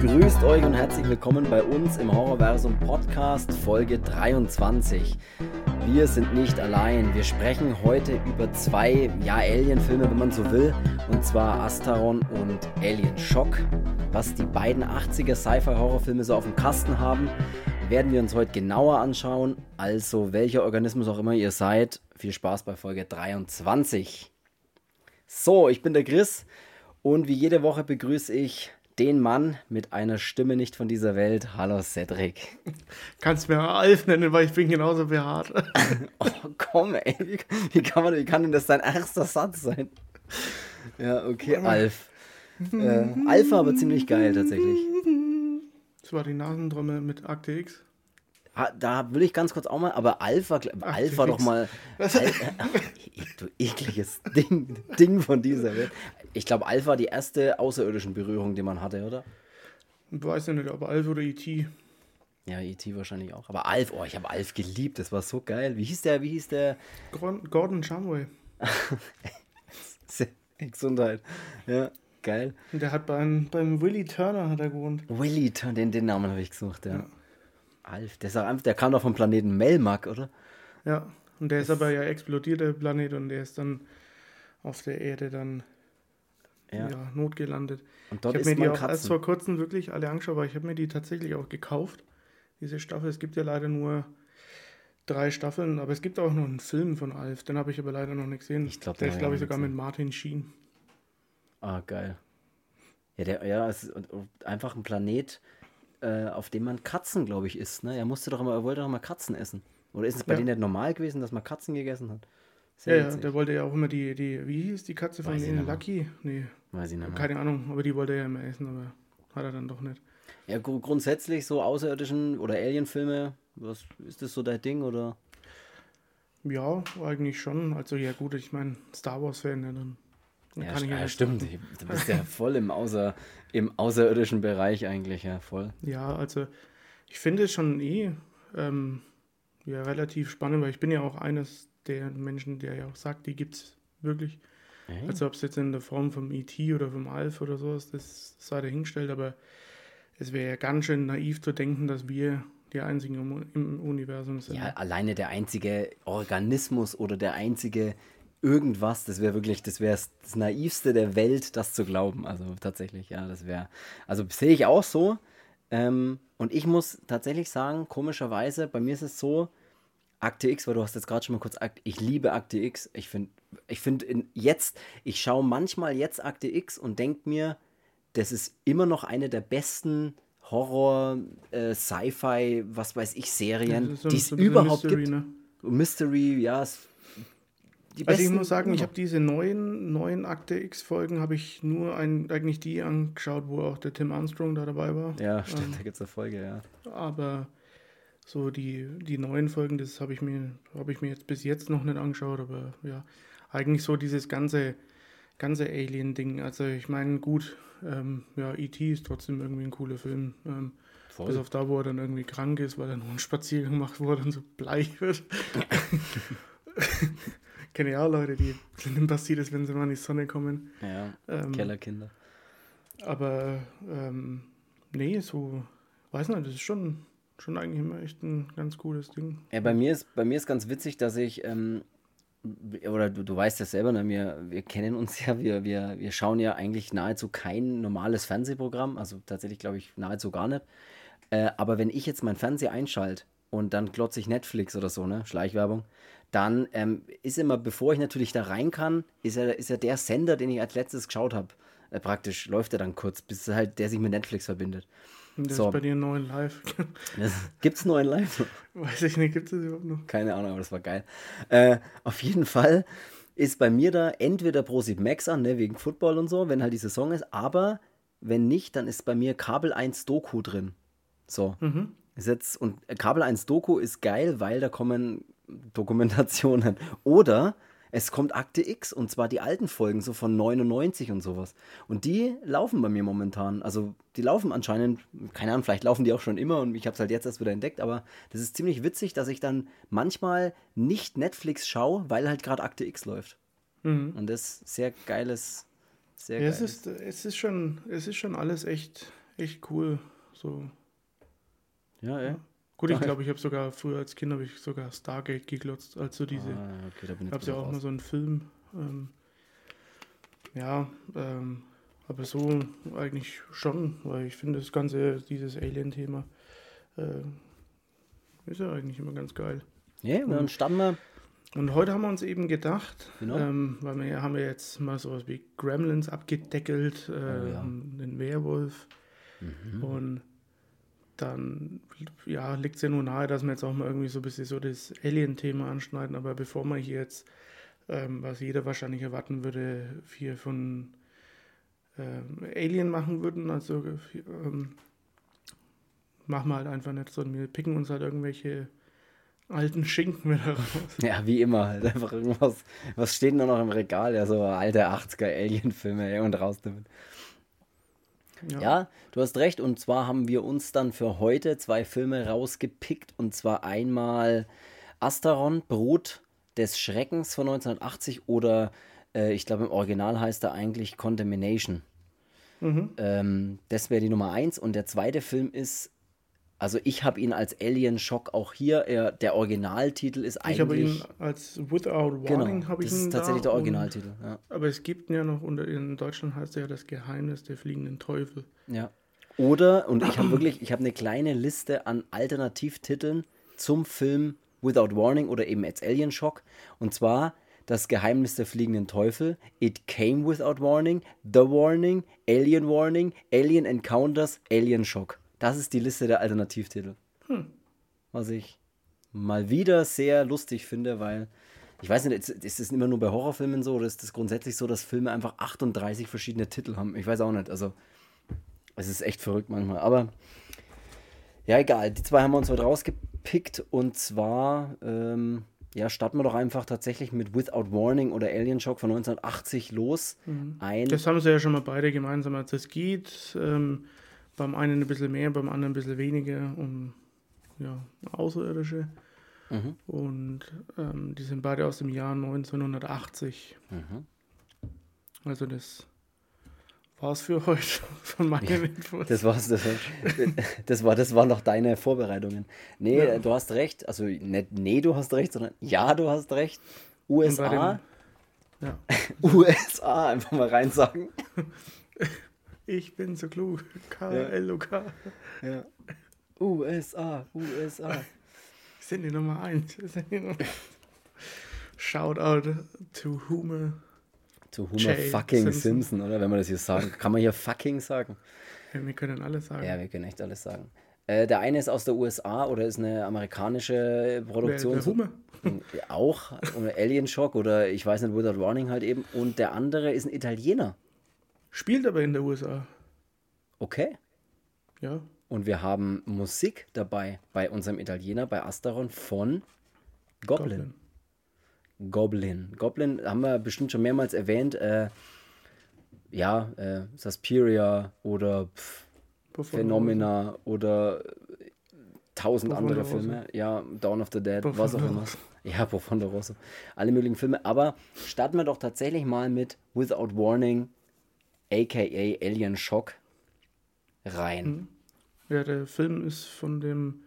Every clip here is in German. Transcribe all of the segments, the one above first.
Grüßt euch und herzlich willkommen bei uns im Horrorversum Podcast Folge 23. Wir sind nicht allein. Wir sprechen heute über zwei ja, Alien-Filme, wenn man so will, und zwar Asteron und Alien Shock. Was die beiden 80er Sci-Fi-Horrorfilme so auf dem Kasten haben, werden wir uns heute genauer anschauen. Also, welcher Organismus auch immer ihr seid, viel Spaß bei Folge 23. So, ich bin der Chris und wie jede Woche begrüße ich den Mann mit einer Stimme nicht von dieser Welt. Hallo Cedric. Kannst mir Alf nennen, weil ich bin genauso behaart. oh komm, ey. Wie kann, man, wie kann denn das dein erster Satz sein? Ja, okay, Alf. Äh, Alf war aber ziemlich geil tatsächlich. Das war die Nasentrommel mit Akte X. Da will ich ganz kurz auch mal, aber Alpha, Alpha doch mal. Al, du ekliges Ding, Ding von dieser Welt. Ich glaube, Alpha die erste außerirdischen Berührung, die man hatte, oder? Ich weiß ja nicht, aber Alf oder E.T. Ja, E.T. wahrscheinlich auch. Aber Alf, oh, ich habe Alf geliebt, das war so geil. Wie hieß der, wie hieß der? Gordon Shumway. Gesundheit. Ja, geil. Der hat beim, beim Willy Turner hat er gewohnt. Willy Turner, den, den Namen habe ich gesucht, ja. ja. Alf, der, ist einfach, der kam doch vom Planeten Melmac, oder? Ja, und der ist aber ja explodiert, der Planet, und der ist dann auf der Erde dann ja. ja notgelandet. Und dort ich habe mir die auch Katzen. erst vor kurzem wirklich alle angeschaut, aber ich habe mir die tatsächlich auch gekauft, diese Staffel. Es gibt ja leider nur drei Staffeln, aber es gibt auch noch einen Film von Alf, den habe ich aber leider noch nicht gesehen. Ich glaub, der ist, glaube ich, sogar mit Martin Sheen. Ah, geil. Ja, der, ja, es ist einfach ein Planet, äh, auf dem man Katzen, glaube ich, isst. Ne? Er musste doch immer, er wollte doch immer Katzen essen. Oder ist es bei ja. denen nicht normal gewesen, dass man Katzen gegessen hat? Ja, ja, der wollte ja auch immer die, die, wie hieß die Katze von denen? Lucky? Nee. Weiß ich nicht mehr. Keine Ahnung, aber die wollte er ja immer essen, aber hat er dann doch nicht. Ja, gr grundsätzlich so außerirdischen oder Alien-Filme, was ist das so dein Ding oder? Ja, eigentlich schon. Also ja gut, ich meine, Star Wars-Fan, ja, dann ja, kann ja, stimmt. Du bist ja voll im, Außer, im außerirdischen Bereich eigentlich, ja, voll. Ja, also ich finde es schon eh ähm, ja, relativ spannend, weil ich bin ja auch eines der Menschen, der ja auch sagt, die gibt es wirklich. Hey. Also ob es jetzt in der Form vom E.T. oder vom Alf oder sowas, das sei dahingestellt, aber es wäre ja ganz schön naiv zu denken, dass wir die einzigen im Universum sind. Ja, alleine der einzige Organismus oder der einzige irgendwas, das wäre wirklich, das wäre das Naivste der Welt, das zu glauben. Also tatsächlich, ja, das wäre, also sehe ich auch so. Ähm, und ich muss tatsächlich sagen, komischerweise, bei mir ist es so, Akte X, weil du hast jetzt gerade schon mal kurz, ich liebe Akte X. Ich finde, ich finde jetzt, ich schaue manchmal jetzt Akte X und denke mir, das ist immer noch eine der besten Horror, äh, Sci-Fi, was weiß ich, Serien, die es überhaupt Mystery, gibt. Ne? Mystery, ja, es die also ich muss sagen, ich habe diese neuen, neuen Akte X-Folgen, habe ich nur ein, eigentlich die angeschaut, wo auch der Tim Armstrong da dabei war. Ja, stimmt, ähm, da gibt es eine Folge, ja. Aber so die, die neuen Folgen, das habe ich, mir, hab ich mir jetzt bis jetzt noch nicht angeschaut, aber ja, eigentlich so dieses ganze, ganze Alien-Ding. Also ich meine, gut, ähm, ja, E.T. ist trotzdem irgendwie ein cooler Film. Ähm, bis auf da, wo er dann irgendwie krank ist, weil er nur einen Spaziergang macht, wo er dann so bleich wird. kenne ja auch Leute, die denen passiert ist, wenn sie mal in die Sonne kommen. Ja, ähm, Kellerkinder. Aber ähm, nee, so, weiß nicht, das ist schon, schon eigentlich immer echt ein ganz cooles Ding. Ja, bei mir ist, bei mir ist ganz witzig, dass ich, ähm, oder du, du weißt ja selber, ne, wir, wir kennen uns ja, wir, wir, wir schauen ja eigentlich nahezu kein normales Fernsehprogramm, also tatsächlich glaube ich nahezu gar nicht. Äh, aber wenn ich jetzt mein Fernseher einschalte und dann glotze ich Netflix oder so, ne, Schleichwerbung, dann ähm, ist immer, bevor ich natürlich da rein kann, ist ja, ist ja der Sender, den ich als letztes geschaut habe, äh, praktisch, läuft er dann kurz, bis halt der sich mit Netflix verbindet. Das so. ist bei dir einen neuen Live. Gibt es neuen Live? Weiß ich nicht, gibt es überhaupt noch? Keine Ahnung, aber das war geil. Äh, auf jeden Fall ist bei mir da entweder ProSieb Max an, ne, wegen Football und so, wenn halt die Saison ist, aber wenn nicht, dann ist bei mir Kabel 1 Doku drin. So. Mhm. Ist jetzt, und Kabel 1 Doku ist geil, weil da kommen Dokumentationen. Oder es kommt Akte X und zwar die alten Folgen, so von 99 und sowas. Und die laufen bei mir momentan. Also die laufen anscheinend, keine Ahnung, vielleicht laufen die auch schon immer und ich habe es halt jetzt erst wieder entdeckt, aber das ist ziemlich witzig, dass ich dann manchmal nicht Netflix schaue, weil halt gerade Akte X läuft. Mhm. Und das ist sehr geiles, sehr ja, es ist, es ist schon, es ist schon alles echt, echt cool. So. Ja, ja. Gut, ich glaube, ich habe sogar früher als Kind habe ich sogar Stargate geglotzt, also diese. Ah, okay, da bin ich. Gab ja auch raus. mal so einen Film. Ähm, ja, ähm, aber so eigentlich schon, weil ich finde das ganze, dieses Alien-Thema äh, ist ja eigentlich immer ganz geil. Ja, und dann standen wir. Und heute haben wir uns eben gedacht, genau. ähm, weil wir haben wir jetzt mal sowas wie Gremlins abgedeckelt, äh, oh, ja. den Werwolf. Mhm. Und dann ja, liegt es ja nur nahe, dass wir jetzt auch mal irgendwie so ein bisschen so das Alien-Thema anschneiden. Aber bevor wir hier jetzt, ähm, was jeder wahrscheinlich erwarten würde, hier von ähm, Alien machen würden, also ähm, machen wir halt einfach nicht so. Wir picken uns halt irgendwelche alten Schinken wieder raus. Ja, wie immer. Halt einfach irgendwas. Was steht denn noch im Regal? Ja, so alte 80er Alien-Filme und raus damit. Ja. ja. du hast recht. Und zwar haben wir uns dann für heute zwei Filme rausgepickt. Und zwar einmal Asteron, Brut des Schreckens von 1980 oder äh, ich glaube im Original heißt er eigentlich Contamination. Mhm. Ähm, das wäre die Nummer eins. Und der zweite Film ist also ich habe ihn als Alien Shock auch hier. Er, der Originaltitel ist eigentlich. Ich habe ihn als Without Warning genau, habe ich das ihn ist tatsächlich der Originaltitel. Und, ja. Aber es gibt ihn ja noch unter in Deutschland heißt er ja das Geheimnis der fliegenden Teufel. Ja. Oder und ich habe wirklich, ich habe eine kleine Liste an Alternativtiteln zum Film Without Warning oder eben als Alien Shock. Und zwar das Geheimnis der fliegenden Teufel, It Came Without Warning, The Warning, Alien Warning, Alien Encounters, Alien Shock. Das ist die Liste der Alternativtitel. Hm. Was ich mal wieder sehr lustig finde, weil ich weiß nicht, ist es immer nur bei Horrorfilmen so oder ist es grundsätzlich so, dass Filme einfach 38 verschiedene Titel haben? Ich weiß auch nicht. Also, es ist echt verrückt manchmal. Aber ja, egal. Die zwei haben wir uns heute rausgepickt und zwar, ähm, ja, starten wir doch einfach tatsächlich mit Without Warning oder Alien Shock von 1980 los. Mhm. Ein das haben sie ja schon mal beide gemeinsam, als es geht. Ähm, beim einen ein bisschen mehr, beim anderen ein bisschen weniger um ja, Außerirdische. Mhm. Und ähm, die sind beide aus dem Jahr 1980. Mhm. Also das war's für heute von meinen ja, Infos. Das war's, das war, das war, das waren noch deine Vorbereitungen. Nee, ja. du hast recht. Also nicht nee, du hast recht, sondern ja, du hast recht. USA. Dem, ja. USA, einfach mal rein sagen. Ich bin so klug. K-L-O-K. Ja. USA, USA. Sind die Nummer 1. Shout out to Hume. To Homer fucking Simpson. Simpson. oder? Wenn man das hier sagen Kann man hier fucking sagen? Ja, wir können alles sagen. Ja, wir können echt alles sagen. Äh, der eine ist aus der USA oder ist eine amerikanische Produktion. Der, der Hume. Auch. Oder Alien Shock oder ich weiß nicht, Without Warning halt eben. Und der andere ist ein Italiener. Spielt aber in der USA. Okay. Ja. Und wir haben Musik dabei bei unserem Italiener, bei Asteron von Goblin. Goblin. Goblin, Goblin haben wir bestimmt schon mehrmals erwähnt. Äh, ja, äh, Suspiria oder pff, Phenomena oder äh, tausend andere Filme. Ja, Dawn of the Dead, Profondo. was auch immer. Ja, Profondo Rosso. Alle möglichen Filme. Aber starten wir doch tatsächlich mal mit Without Warning aka Alien Shock, rein. Hm. Ja, der Film ist von dem,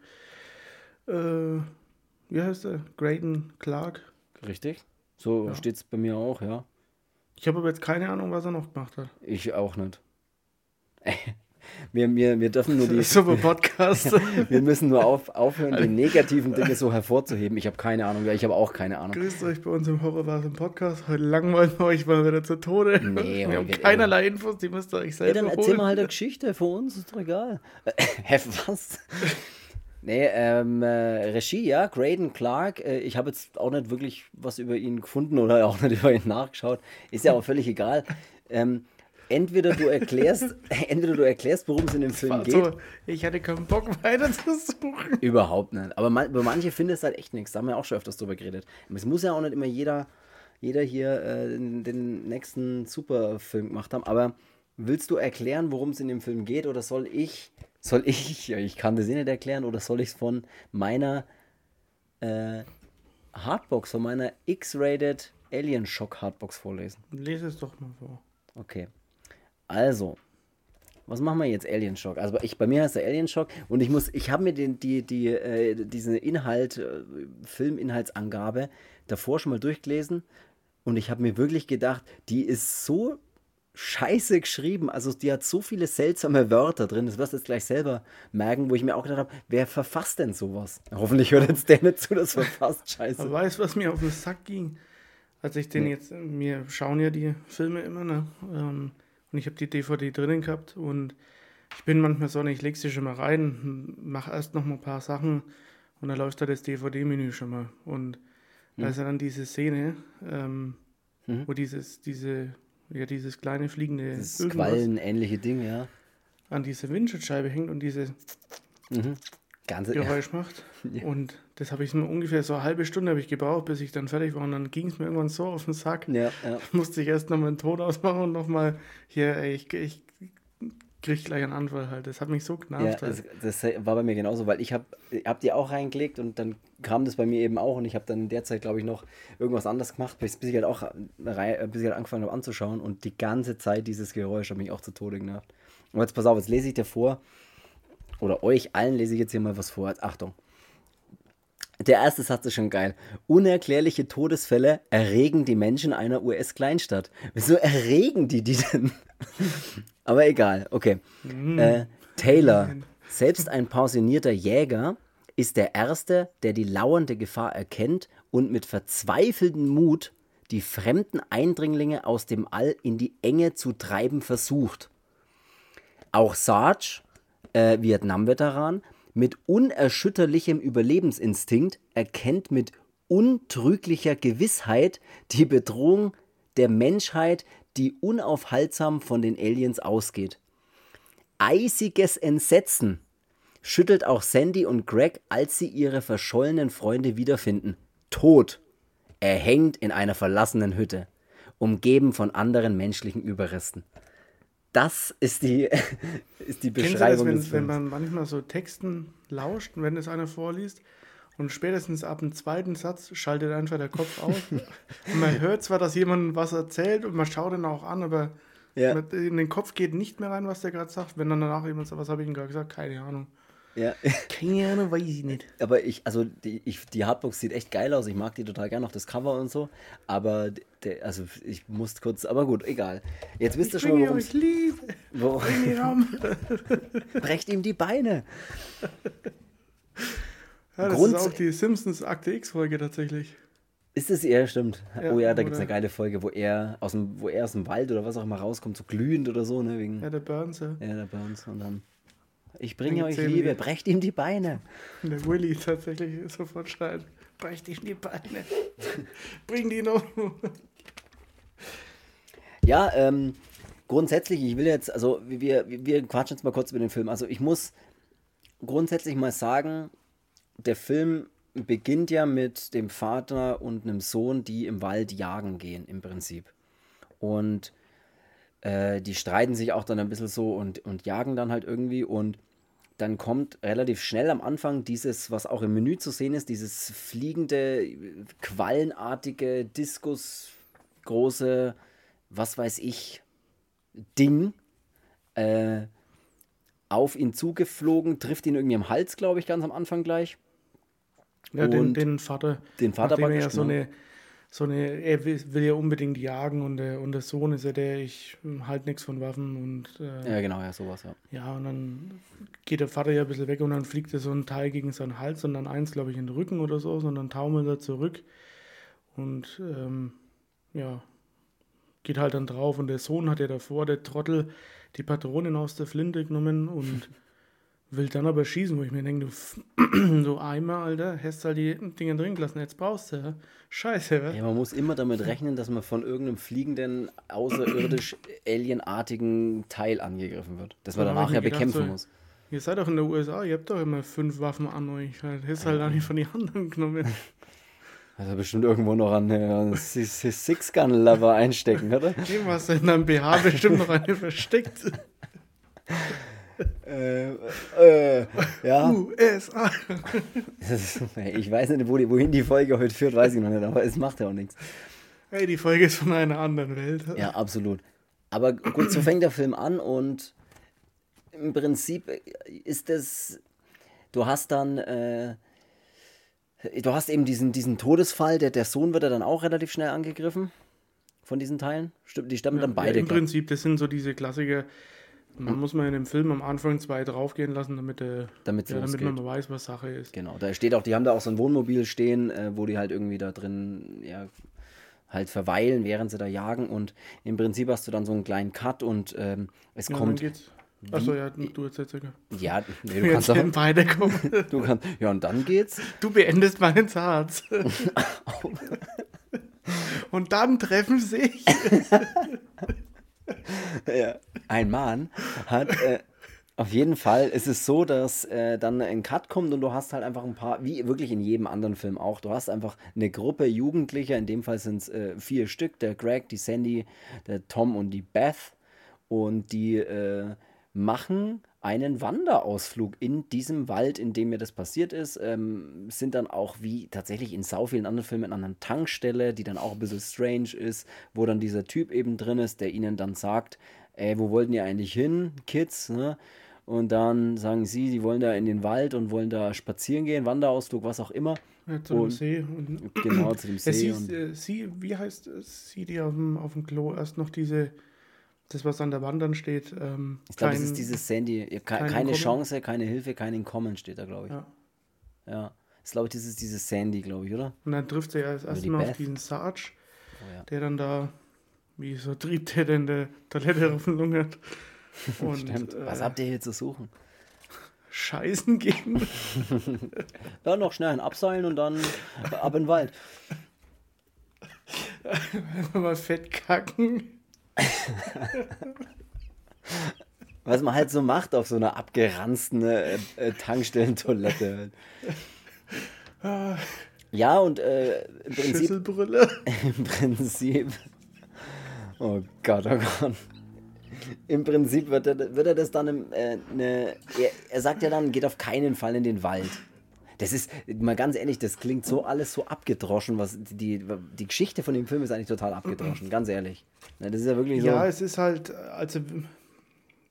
äh, wie heißt der? Graydon Clark. Richtig. So ja. steht es bei mir auch, ja. Ich habe aber jetzt keine Ahnung, was er noch gemacht hat. Ich auch nicht. Wir, wir, wir dürfen nur die. Super Podcast. wir müssen nur auf, aufhören, die negativen Dinge so hervorzuheben. Ich habe keine Ahnung, ich habe auch keine Ahnung. Grüßt euch bei uns im Horrorwaren Podcast. Heute langweilen wir euch mal wieder zu Tode. Nee, wir haben keinerlei Infos, die müsst ihr euch selber. Ja, dann erzähl mal halt eine Geschichte für uns, ist doch egal. Hä, was? Nee, ähm, äh, Regie, ja, Graydon Clark. Äh, ich habe jetzt auch nicht wirklich was über ihn gefunden oder auch nicht über ihn nachgeschaut. Ist ja auch völlig egal. Ähm, entweder du erklärst, entweder du erklärst, worum es in dem Film geht. So, ich hatte keinen Bock weiter zu suchen. Überhaupt nicht. Aber man, über manche findest du halt echt nichts. Da haben wir auch schon öfters drüber geredet. Es muss ja auch nicht immer jeder, jeder hier äh, den, den nächsten Superfilm gemacht haben. Aber willst du erklären, worum es in dem Film geht? Oder soll ich, soll ich, ja, ich kann das eh nicht erklären, oder soll ich es von meiner äh, Hardbox, von meiner X-Rated Alien Shock Hardbox vorlesen? Lese es doch mal vor. Okay. Also, was machen wir jetzt? Alien Shock. Also ich, bei mir heißt der Alien Shock und ich muss, ich habe mir den, die, die, äh, diesen Inhalt, äh, Filminhaltsangabe davor schon mal durchgelesen und ich habe mir wirklich gedacht, die ist so scheiße geschrieben. Also die hat so viele seltsame Wörter drin, das wirst du jetzt gleich selber merken, wo ich mir auch gedacht habe, wer verfasst denn sowas? Hoffentlich hört jetzt der nicht zu, das verfasst scheiße. Aber weißt du, was mir auf den Sack ging? Als ich den nee. jetzt, wir schauen ja die Filme immer, ne? Ähm, und ich habe die DVD drinnen gehabt und ich bin manchmal so, ich lege sie schon mal rein, mache erst noch mal ein paar Sachen und dann läuft da das DVD-Menü schon mal. Und da ist ja dann diese Szene, ähm, mhm. wo dieses, diese, ja, dieses kleine fliegende das Quallenähnliche Ding, ja. An diese Windschutzscheibe hängt und diese mhm. Ganze, Geräusch ja. macht. Ja. Und das habe ich mir ungefähr so eine halbe Stunde ich gebraucht, bis ich dann fertig war. Und dann ging es mir irgendwann so auf den Sack. Ja, ja. Musste ich erst nochmal einen Ton ausmachen und nochmal hier, ey, ich, ich krieg gleich einen Anfall halt. Das hat mich so genervt. Ja, halt. das, das, war bei mir genauso, weil ich habe hab die auch reingelegt und dann kam das bei mir eben auch und ich habe dann in der Zeit, glaube ich, noch irgendwas anderes gemacht, bis, bis ich halt auch bis ich halt angefangen habe anzuschauen und die ganze Zeit dieses Geräusch hat mich auch zu Tode genervt. Und jetzt pass auf, jetzt lese ich dir vor, oder euch allen lese ich jetzt hier mal was vor. Achtung. Der erste Satz ist schon geil. Unerklärliche Todesfälle erregen die Menschen einer US-Kleinstadt. Wieso erregen die die denn? Aber egal, okay. Mm. Äh, Taylor, selbst ein pensionierter Jäger, ist der Erste, der die lauernde Gefahr erkennt und mit verzweifeltem Mut die fremden Eindringlinge aus dem All in die Enge zu treiben versucht. Auch Sarge, äh, Vietnam-Veteran, mit unerschütterlichem Überlebensinstinkt erkennt mit untrüglicher Gewissheit die Bedrohung der Menschheit, die unaufhaltsam von den Aliens ausgeht. Eisiges Entsetzen schüttelt auch Sandy und Greg, als sie ihre verschollenen Freunde wiederfinden. Tot. Er hängt in einer verlassenen Hütte, umgeben von anderen menschlichen Überresten das ist die, ist die Beschreibung. Das, wenn, wenn man manchmal so Texten lauscht, wenn es einer vorliest, und spätestens ab dem zweiten Satz schaltet einfach der Kopf aus. und man hört zwar, dass jemand was erzählt und man schaut ihn auch an, aber ja. in den Kopf geht nicht mehr rein, was der gerade sagt. Wenn dann danach jemand sagt, was habe ich ihm gerade gesagt? Keine Ahnung. Ja. Keine Ahnung, weiß ich nicht. Aber ich, also die, ich, die Hardbox sieht echt geil aus. Ich mag die total gerne, auch das Cover und so. Aber der, also ich muss kurz, aber gut, egal. Jetzt wisst ihr schon, worum es lieb. Wo, Brecht ihm die Beine. Ja, das Grund, ist auch die Simpsons Akte X-Folge tatsächlich. Ist es eher, stimmt. Ja, oh ja, da gibt es eine geile Folge, wo er, aus dem, wo er aus dem Wald oder was auch immer rauskommt, so glühend oder so, ne? Wegen, ja, der Burns, ja. Ja, der Burns. Und dann. Ich bringe euch Liebe, brecht ihm die Beine. Und der Willy tatsächlich sofort schreit, brecht ihm die Beine. Bring die noch. Ja, ähm, grundsätzlich, ich will jetzt, also wir, wir quatschen jetzt mal kurz über den Film. Also ich muss grundsätzlich mal sagen, der Film beginnt ja mit dem Vater und einem Sohn, die im Wald jagen gehen, im Prinzip. Und äh, die streiten sich auch dann ein bisschen so und, und jagen dann halt irgendwie und dann kommt relativ schnell am Anfang dieses, was auch im Menü zu sehen ist, dieses fliegende, quallenartige, Diskus, große, was weiß ich, Ding äh, auf ihn zugeflogen, trifft ihn irgendwie am Hals, glaube ich, ganz am Anfang gleich. Ja, den, den Vater. Den Vater war ja so eine so eine, er will, ja unbedingt jagen und der, und der Sohn ist ja der, ich halt nichts von Waffen und. Äh, ja, genau, ja, sowas, ja. Ja, und dann geht der Vater ja ein bisschen weg und dann fliegt er so ein Teil gegen seinen Hals und dann eins, glaube ich, in den Rücken oder so, sondern taumelt er zurück und ähm, ja, geht halt dann drauf und der Sohn hat ja davor, der Trottel, die Patronen aus der Flinte genommen und will dann aber schießen, wo ich mir denke, du, du Eimer, Alter, hast halt die Dinger drin gelassen, jetzt brauchst du, ja? Scheiße, wa? Ja, man muss immer damit rechnen, dass man von irgendeinem fliegenden, außerirdisch alienartigen Teil angegriffen wird. Dass man danach ja bekämpfen so, muss. Ihr seid doch in der USA, ihr habt doch immer fünf Waffen an euch. Halt. Hast halt auch nicht von den anderen genommen. Also bestimmt irgendwo noch an äh, Six-Gun-Lover einstecken, oder? Dem hast du in deinem BH bestimmt noch eine versteckt äh, äh, ja. USA. ich weiß nicht, wohin die Folge heute führt, weiß ich noch nicht, aber es macht ja auch nichts. Hey, die Folge ist von einer anderen Welt. Ja, absolut. Aber gut, so fängt der Film an und im Prinzip ist es, du hast dann, äh, du hast eben diesen, diesen Todesfall, der, der Sohn wird ja dann auch relativ schnell angegriffen von diesen Teilen. Stimmt, die stammen ja, dann beide. Ja, Im Prinzip, das sind so diese Klassiker. Man muss man in dem Film am Anfang zwei draufgehen lassen, damit, äh, damit, ja, damit man weiß, was Sache ist. Genau, da steht auch, die haben da auch so ein Wohnmobil stehen, äh, wo die halt irgendwie da drin ja, halt verweilen, während sie da jagen. Und im Prinzip hast du dann so einen kleinen Cut und ähm, es ja, kommt. Achso, ja, du jetzt jetzt. Ja, nee, du kannst auch, beide kommen. Du kannst, ja, und dann geht's. Du beendest meinen Satz. und dann treffen sich. ja. Ein Mann hat. Äh, auf jeden Fall ist es so, dass äh, dann ein Cut kommt und du hast halt einfach ein paar, wie wirklich in jedem anderen Film auch, du hast einfach eine Gruppe Jugendlicher, in dem Fall sind es äh, vier Stück, der Greg, die Sandy, der Tom und die Beth und die äh, machen einen Wanderausflug in diesem Wald, in dem mir das passiert ist. Ähm, sind dann auch wie tatsächlich in sau vielen anderen Filmen an einer Tankstelle, die dann auch ein bisschen strange ist, wo dann dieser Typ eben drin ist, der ihnen dann sagt, ey, wo wollten ihr eigentlich hin, Kids, ne? Und dann sagen sie, sie wollen da in den Wald und wollen da spazieren gehen, Wanderausflug, was auch immer. Ja, zu dem See. Und genau, zu dem See. Ja, sie, äh, sie, wie heißt sie, die auf dem, auf dem Klo erst noch diese das, was an der Wand dann steht. Ähm, ich glaube, das ist dieses Sandy. Keine, keine Chance, keine Hilfe, kein Entkommen steht da, glaube ich. Ja. Ja. Das glaube ich, das ist dieses Sandy, glaube ich, oder? Und dann trifft sie ja erst mal auf diesen Sarge, oh, ja. der dann da, wie so triebt der in der Toilette rumlungert. Und, Stimmt. Was äh, habt ihr hier zu suchen? Scheißen gehen. ja, noch schnell ein Abseilen und dann ab in den Wald. Einfach mal fett kacken. Was man halt so macht auf so einer abgeranzten äh, äh, Tankstellentoilette. ja, und äh, im Prinzip. Schüsselbrille. Im Prinzip. Oh Gott, oh Gott. Im Prinzip wird er, wird er das dann im, äh, ne, er, er sagt ja dann, geht auf keinen Fall in den Wald. Das ist, mal ganz ehrlich, das klingt so alles so abgedroschen, was die, die Geschichte von dem Film ist eigentlich total abgedroschen, ganz ehrlich. Das ist ja wirklich so. Ja, es ist halt, also,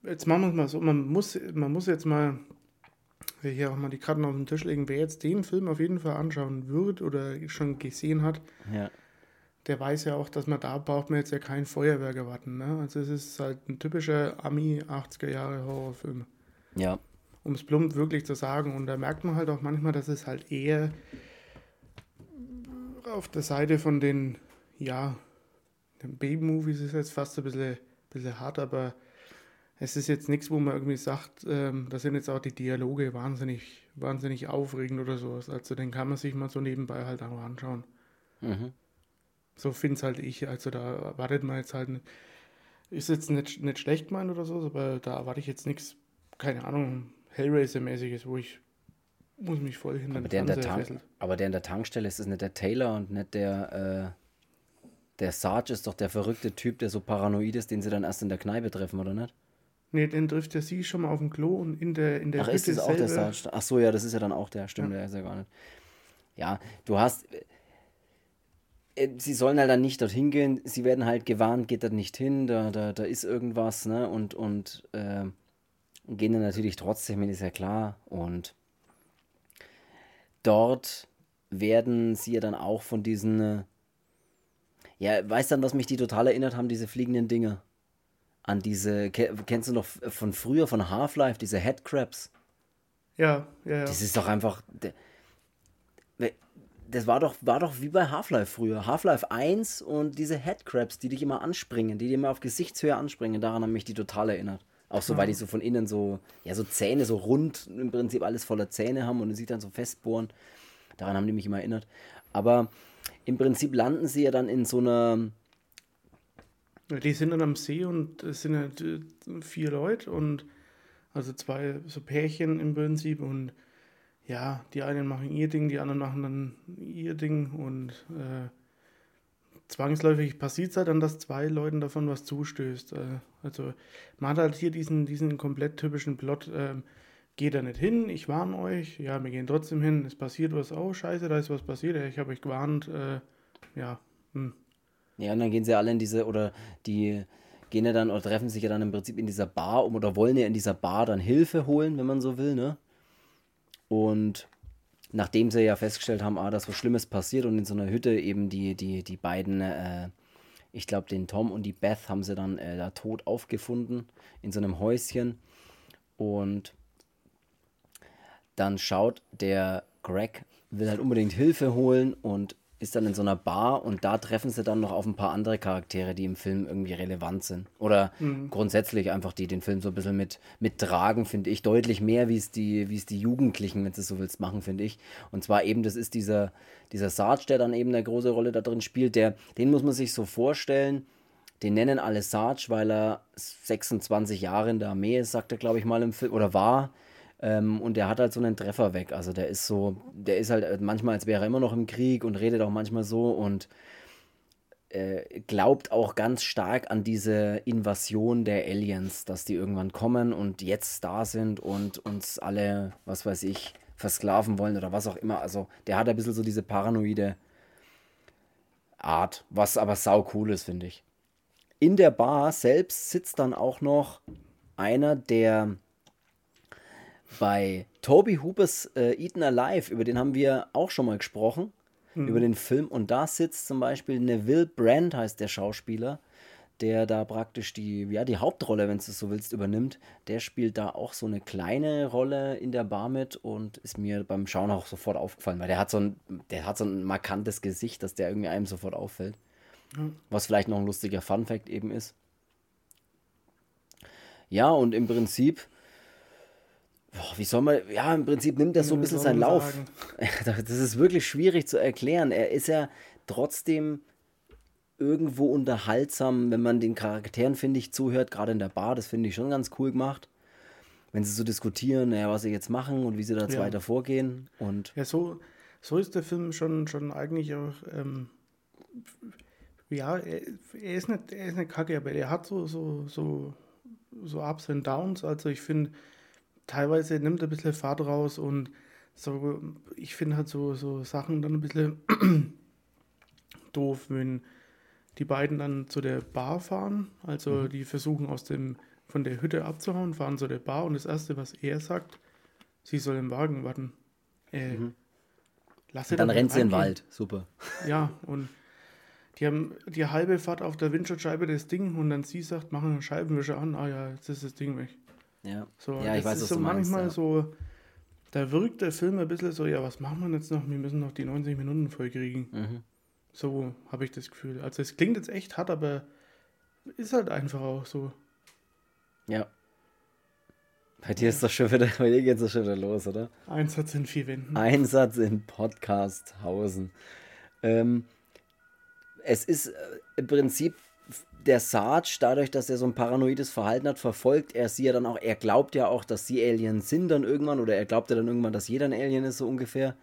jetzt machen wir es mal so, man muss, man muss jetzt mal hier auch mal die Karten auf den Tisch legen, wer jetzt den Film auf jeden Fall anschauen wird oder schon gesehen hat, ja. der weiß ja auch, dass man da braucht man jetzt ja kein Feuerwerk erwarten. Ne? Also es ist halt ein typischer Ami 80er Jahre Horrorfilm. Ja um es plump wirklich zu sagen. Und da merkt man halt auch manchmal, dass es halt eher auf der Seite von den, ja, den Baby-Movies ist jetzt fast ein bisschen, bisschen hart, aber es ist jetzt nichts, wo man irgendwie sagt, ähm, da sind jetzt auch die Dialoge wahnsinnig, wahnsinnig aufregend oder sowas. Also den kann man sich mal so nebenbei halt auch anschauen. Mhm. So finde es halt ich. Also da erwartet man jetzt halt, ist jetzt nicht, nicht schlecht gemeint oder so, aber da erwarte ich jetzt nichts, keine Ahnung, Hellraiser-mäßiges, wo ich muss mich voll hinter aber der, in der Tank, aber der in der Tankstelle ist es nicht der Taylor und nicht der äh, der Sarge ist doch der verrückte Typ, der so paranoid ist, den sie dann erst in der Kneipe treffen, oder nicht? Nee, den trifft er sie schon mal auf dem Klo und in der in der Ach, ist das auch der Sarge? Ach so, ja, das ist ja dann auch der, stimmt, ja. der ist ja gar nicht. Ja, du hast äh, sie sollen halt dann nicht dorthin gehen, sie werden halt gewarnt, geht da nicht hin, da, da, da ist irgendwas, ne? Und, und äh, gehen dann natürlich trotzdem, ist ja klar. Und dort werden sie ja dann auch von diesen. Äh, ja, weißt dann, was mich die total erinnert haben, diese fliegenden Dinge? An diese, kennst du noch von früher, von Half-Life, diese Headcrabs? Ja, ja, ja. Das ist doch einfach. Das war doch, war doch wie bei Half-Life früher. Half-Life 1 und diese Headcrabs, die dich immer anspringen, die dir immer auf Gesichtshöhe anspringen, daran haben mich die total erinnert. Auch so, weil die so von innen so, ja, so Zähne, so rund im Prinzip alles voller Zähne haben und sie dann so festbohren. Daran haben die mich immer erinnert. Aber im Prinzip landen sie ja dann in so einer. Die sind dann am See und es sind halt äh, vier Leute und also zwei so Pärchen im Prinzip und ja, die einen machen ihr Ding, die anderen machen dann ihr Ding und äh, zwangsläufig passiert es halt dann, dass zwei Leuten davon was zustößt. Äh, also man hat halt hier diesen, diesen komplett typischen Plot, äh, geht da nicht hin, ich warne euch, ja, wir gehen trotzdem hin, es passiert was, oh scheiße, da ist was passiert, ich habe euch gewarnt, äh, ja. Hm. Ja, und dann gehen sie alle in diese, oder die gehen ja dann oder treffen sich ja dann im Prinzip in dieser Bar um oder wollen ja in dieser Bar dann Hilfe holen, wenn man so will, ne? Und nachdem sie ja festgestellt haben, ah, dass was Schlimmes passiert und in so einer Hütte eben die, die, die beiden, äh, ich glaube, den Tom und die Beth haben sie dann äh, da tot aufgefunden in so einem Häuschen. Und dann schaut der Greg, will halt unbedingt Hilfe holen und ist dann in so einer Bar und da treffen sie dann noch auf ein paar andere Charaktere, die im Film irgendwie relevant sind. Oder mhm. grundsätzlich einfach, die den Film so ein bisschen mit, mittragen, finde ich. Deutlich mehr, wie es die, wie es die Jugendlichen, wenn du so willst, machen, finde ich. Und zwar eben, das ist dieser, dieser Sarge, der dann eben eine große Rolle da drin spielt. Der, den muss man sich so vorstellen. Den nennen alle Sarge, weil er 26 Jahre in der Armee ist, sagt er, glaube ich, mal im Film, oder war. Ähm, und der hat halt so einen Treffer weg. Also der ist so, der ist halt manchmal, als wäre er immer noch im Krieg und redet auch manchmal so und äh, glaubt auch ganz stark an diese Invasion der Aliens, dass die irgendwann kommen und jetzt da sind und uns alle, was weiß ich, versklaven wollen oder was auch immer. Also der hat ein bisschen so diese paranoide Art, was aber sau cool ist, finde ich. In der Bar selbst sitzt dann auch noch einer, der bei Toby Hoopers äh, Eaten Alive, über den haben wir auch schon mal gesprochen, mhm. über den Film. Und da sitzt zum Beispiel Neville Brand, heißt der Schauspieler, der da praktisch die, ja, die Hauptrolle, wenn du es so willst, übernimmt. Der spielt da auch so eine kleine Rolle in der Bar mit und ist mir beim Schauen auch sofort aufgefallen, weil der hat so ein, der hat so ein markantes Gesicht, dass der irgendwie einem sofort auffällt. Mhm. Was vielleicht noch ein lustiger Fun-Fact eben ist. Ja, und im Prinzip Boah, wie soll man, ja, im Prinzip nimmt er so ein bisschen seinen Lauf. Das ist wirklich schwierig zu erklären. Er ist ja trotzdem irgendwo unterhaltsam, wenn man den Charakteren, finde ich, zuhört, gerade in der Bar, das finde ich schon ganz cool gemacht. Wenn sie so diskutieren, naja, was sie jetzt machen und wie sie da ja. weiter vorgehen. Und ja, so, so ist der Film schon, schon eigentlich auch, ähm, ja, er, er, ist nicht, er ist nicht kacke, aber er hat so, so, so, so Ups und Downs. Also ich finde, teilweise nimmt er ein bisschen Fahrt raus und so, ich finde halt so, so Sachen dann ein bisschen doof, wenn die beiden dann zu der Bar fahren. Also mhm. die versuchen aus dem, von der Hütte abzuhauen, fahren zu der Bar und das Erste, was er sagt, sie soll im Wagen warten. Äh, mhm. Lasse dann rennt sie in den Wald, super. Ja, und die haben die halbe Fahrt auf der Windschutzscheibe das Ding und dann sie sagt, machen Scheibenwischer an, ah ja, jetzt ist das Ding weg. Ja, so, ja ich weiß, ist was so du manchmal meinst, ja. so, da wirkt der Film ein bisschen so, ja, was machen wir jetzt noch? Wir müssen noch die 90 Minuten vollkriegen. Mhm. So habe ich das Gefühl. Also es klingt jetzt echt hart, aber ist halt einfach auch so. Ja. Bei dir ist das schon wieder, bei dir geht es schon wieder los, oder? Einsatz in vier Wänden. Einsatz in Podcasthausen. Ähm, es ist äh, im Prinzip der Sarge, dadurch, dass er so ein paranoides Verhalten hat, verfolgt er sie ja dann auch. Er glaubt ja auch, dass sie Aliens sind dann irgendwann, oder er glaubt ja dann irgendwann, dass jeder ein Alien ist, so ungefähr.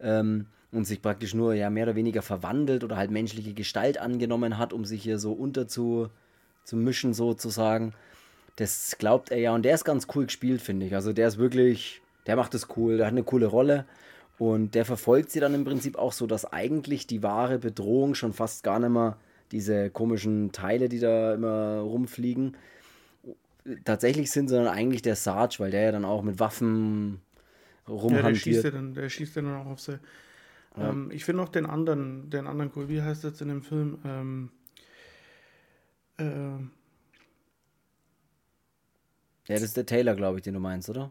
Ähm, und sich praktisch nur ja mehr oder weniger verwandelt oder halt menschliche Gestalt angenommen hat, um sich hier so unterzumischen, sozusagen. Das glaubt er ja und der ist ganz cool gespielt, finde ich. Also der ist wirklich, der macht es cool, der hat eine coole Rolle. Und der verfolgt sie dann im Prinzip auch so, dass eigentlich die wahre Bedrohung schon fast gar nicht mehr diese komischen Teile, die da immer rumfliegen, tatsächlich sind, sondern eigentlich der Sarge, weil der ja dann auch mit Waffen rumhantiert. Ja, der schießt ja dann, der schießt ja dann auch auf sie. Ja. Ähm, ich finde auch den anderen, den anderen cool. Wie heißt das in dem Film? Ähm, äh, ja, das ist der Taylor, glaube ich, den du meinst, oder?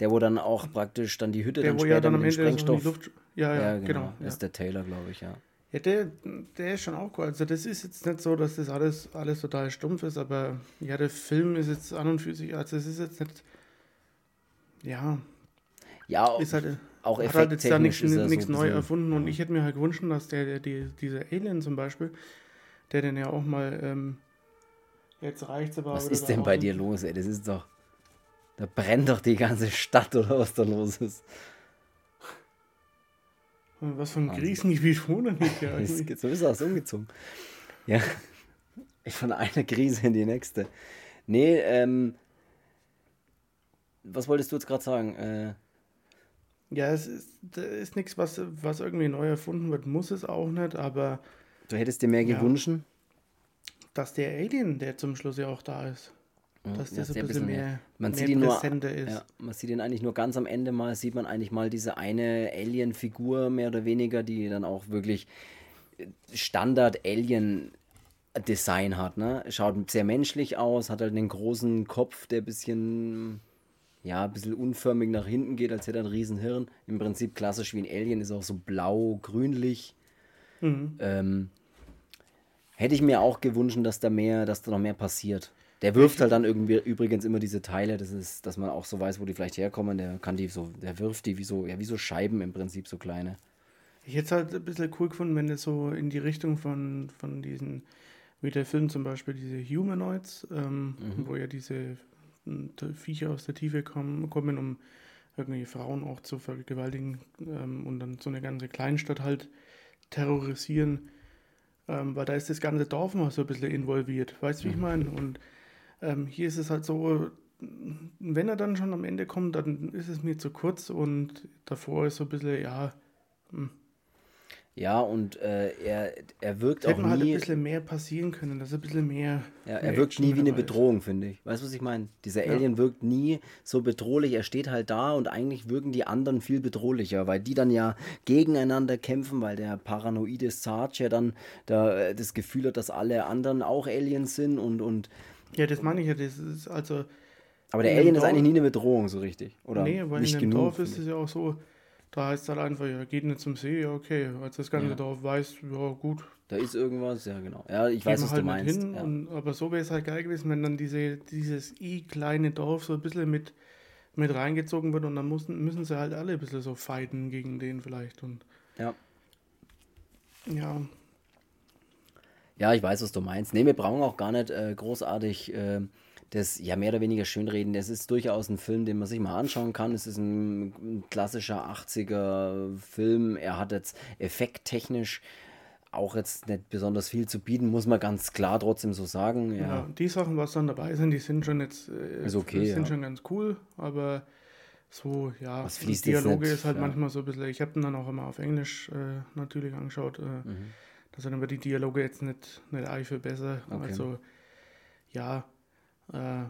Der, wo dann auch praktisch dann die Hütte der, dann später ja dann mit dem Sprengstoff... Luft... Ja, ja, ja, genau. genau. Das ist der Taylor, glaube ich, ja. Ja, der, der ist schon auch cool. Also das ist jetzt nicht so, dass das alles, alles total stumpf ist, aber ja, der Film ist jetzt an und für sich, also es ist jetzt nicht, ja, ja, ist halt, auch hat halt jetzt da nichts, nichts so neu erfunden und ich hätte mir halt gewünscht, dass der, der die, dieser Alien zum Beispiel, der denn ja auch mal, ähm, jetzt reicht's aber. Was ist denn bei dir los, ey? Das ist doch, da brennt doch die ganze Stadt oder was da los ist. Was für ein Krisengebiet wohnen ich ja eigentlich? so ist er umgezogen. Ja. Von einer Krise in die nächste. Nee, ähm. Was wolltest du jetzt gerade sagen? Äh, ja, es ist, ist nichts, was, was irgendwie neu erfunden wird, muss es auch nicht, aber. Du hättest dir mehr ja. gewünscht? dass der Alien, der zum Schluss ja auch da ist, dass der so ein bisschen mehr, man mehr sieht ihn nur, ist. Ja, man sieht ihn eigentlich nur ganz am Ende mal, sieht man eigentlich mal diese eine Alien-Figur mehr oder weniger, die dann auch wirklich äh, Standard-Alien-Design hat. Ne? Schaut sehr menschlich aus, hat halt einen großen Kopf, der ein bisschen, ja, ein bisschen unförmig nach hinten geht, als hätte er ein Riesenhirn. Im Prinzip klassisch wie ein Alien, ist auch so blau-grünlich. Mhm. Ähm, hätte ich mir auch gewünscht, dass da mehr, dass da noch mehr passiert. Der wirft halt dann irgendwie übrigens immer diese Teile, das ist, dass man auch so weiß, wo die vielleicht herkommen. Der kann die so, der wirft die wie so, ja, wie so Scheiben im Prinzip, so kleine. Ich hätte es halt ein bisschen cool gefunden, wenn das so in die Richtung von, von diesen, wie der Film zum Beispiel, diese Humanoids, ähm, mhm. wo ja diese hm, Viecher aus der Tiefe kommen, kommen um irgendwie Frauen auch zu vergewaltigen ähm, und dann so eine ganze Kleinstadt halt terrorisieren. Ähm, weil da ist das ganze Dorf mal so ein bisschen involviert. Weißt du, wie ich mhm. meine? Und ähm, hier ist es halt so, wenn er dann schon am Ende kommt, dann ist es mir zu kurz und davor ist so ein bisschen, ja. Mh. Hm. Ja, und äh, er, er wirkt Hätte auch nie... halt ein bisschen mehr passieren können, dass ein bisschen mehr... Ja, er wirkt nie wie eine Bedrohung, finde ich. Weißt du, was ich meine? Dieser ja. Alien wirkt nie so bedrohlich. Er steht halt da und eigentlich wirken die anderen viel bedrohlicher, weil die dann ja gegeneinander kämpfen, weil der paranoide Sarge ja dann da, äh, das Gefühl hat, dass alle anderen auch Aliens sind und... und ja, das meine ich ja. Das ist also. Aber der Alien ist eigentlich nie eine Bedrohung, so richtig. Oder nee, weil nicht in dem genug, Dorf ist es ja auch so, da heißt es halt einfach, ja, geht nicht zum See, ja, okay. Als das ganze ja. Dorf weiß, ja, gut. Da ist irgendwas, ja, genau. Ja, ich weiß, was halt du meinst. Hin ja. und, aber so wäre es halt geil gewesen, wenn dann diese, dieses i-kleine Dorf so ein bisschen mit, mit reingezogen wird und dann müssen, müssen sie halt alle ein bisschen so fighten gegen den vielleicht. Und ja. Ja, ja, ich weiß, was du meinst. Nee, wir brauchen auch gar nicht äh, großartig äh, das ja mehr oder weniger schönreden. Das ist durchaus ein Film, den man sich mal anschauen kann. Es ist ein, ein klassischer 80er Film. Er hat jetzt effekttechnisch auch jetzt nicht besonders viel zu bieten, muss man ganz klar trotzdem so sagen. Ja, ja die Sachen, was dann dabei sind, die sind schon jetzt äh, ist okay, sind ja. schon ganz cool, aber so, ja, was fließt Dialoge ist halt ja. manchmal so ein bisschen, ich habe den dann auch immer auf Englisch äh, natürlich angeschaut. Äh, mhm da sind aber die Dialoge jetzt nicht, nicht arg viel besser. Okay. Also, ja, äh,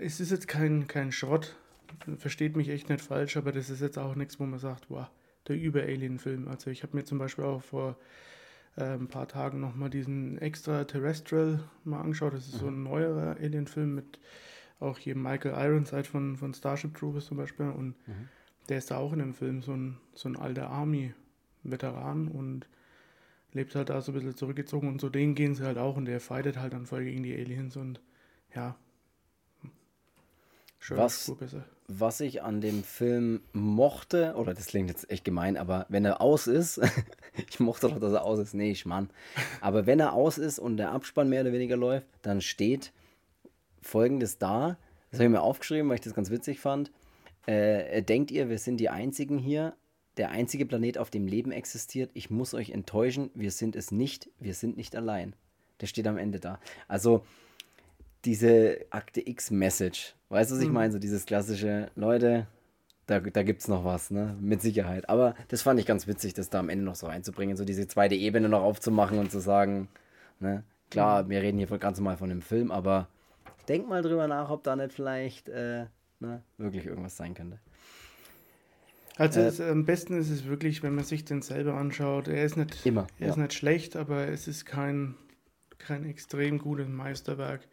es ist jetzt kein, kein Schrott, versteht mich echt nicht falsch, aber das ist jetzt auch nichts, wo man sagt, wow, der Über-Alien-Film. Also ich habe mir zum Beispiel auch vor äh, ein paar Tagen nochmal diesen Extraterrestrial mal angeschaut. Das ist mhm. so ein neuerer Alien-Film mit auch hier Michael Ironside von, von Starship Troopers zum Beispiel. Und mhm. der ist da auch in dem Film so ein, so ein alter Army-Veteran und lebt halt da so ein bisschen zurückgezogen und so den gehen sie halt auch und der fightet halt dann voll gegen die Aliens und ja. Schön, was, was ich an dem Film mochte, oder das klingt jetzt echt gemein, aber wenn er aus ist, ich mochte doch, dass er aus ist, nee, ich Mann, aber wenn er aus ist und der Abspann mehr oder weniger läuft, dann steht folgendes da, das habe ich mir aufgeschrieben, weil ich das ganz witzig fand. Äh, denkt ihr, wir sind die Einzigen hier, der einzige Planet, auf dem Leben existiert. Ich muss euch enttäuschen, wir sind es nicht, wir sind nicht allein. Der steht am Ende da. Also diese Akte X-Message, weißt du, was ich mhm. meine? So dieses klassische, Leute, da, da gibt es noch was, ne? Mit Sicherheit. Aber das fand ich ganz witzig, das da am Ende noch so reinzubringen, so diese zweite Ebene noch aufzumachen und zu sagen, ne? Klar, mhm. wir reden hier ganz normal von einem Film, aber denk mal drüber nach, ob da nicht vielleicht äh, ne, wirklich irgendwas sein könnte. Also äh, es, am besten ist es wirklich, wenn man sich den selber anschaut. Er ist nicht, immer, er ja. ist nicht schlecht, aber es ist kein, kein extrem gutes Meisterwerk.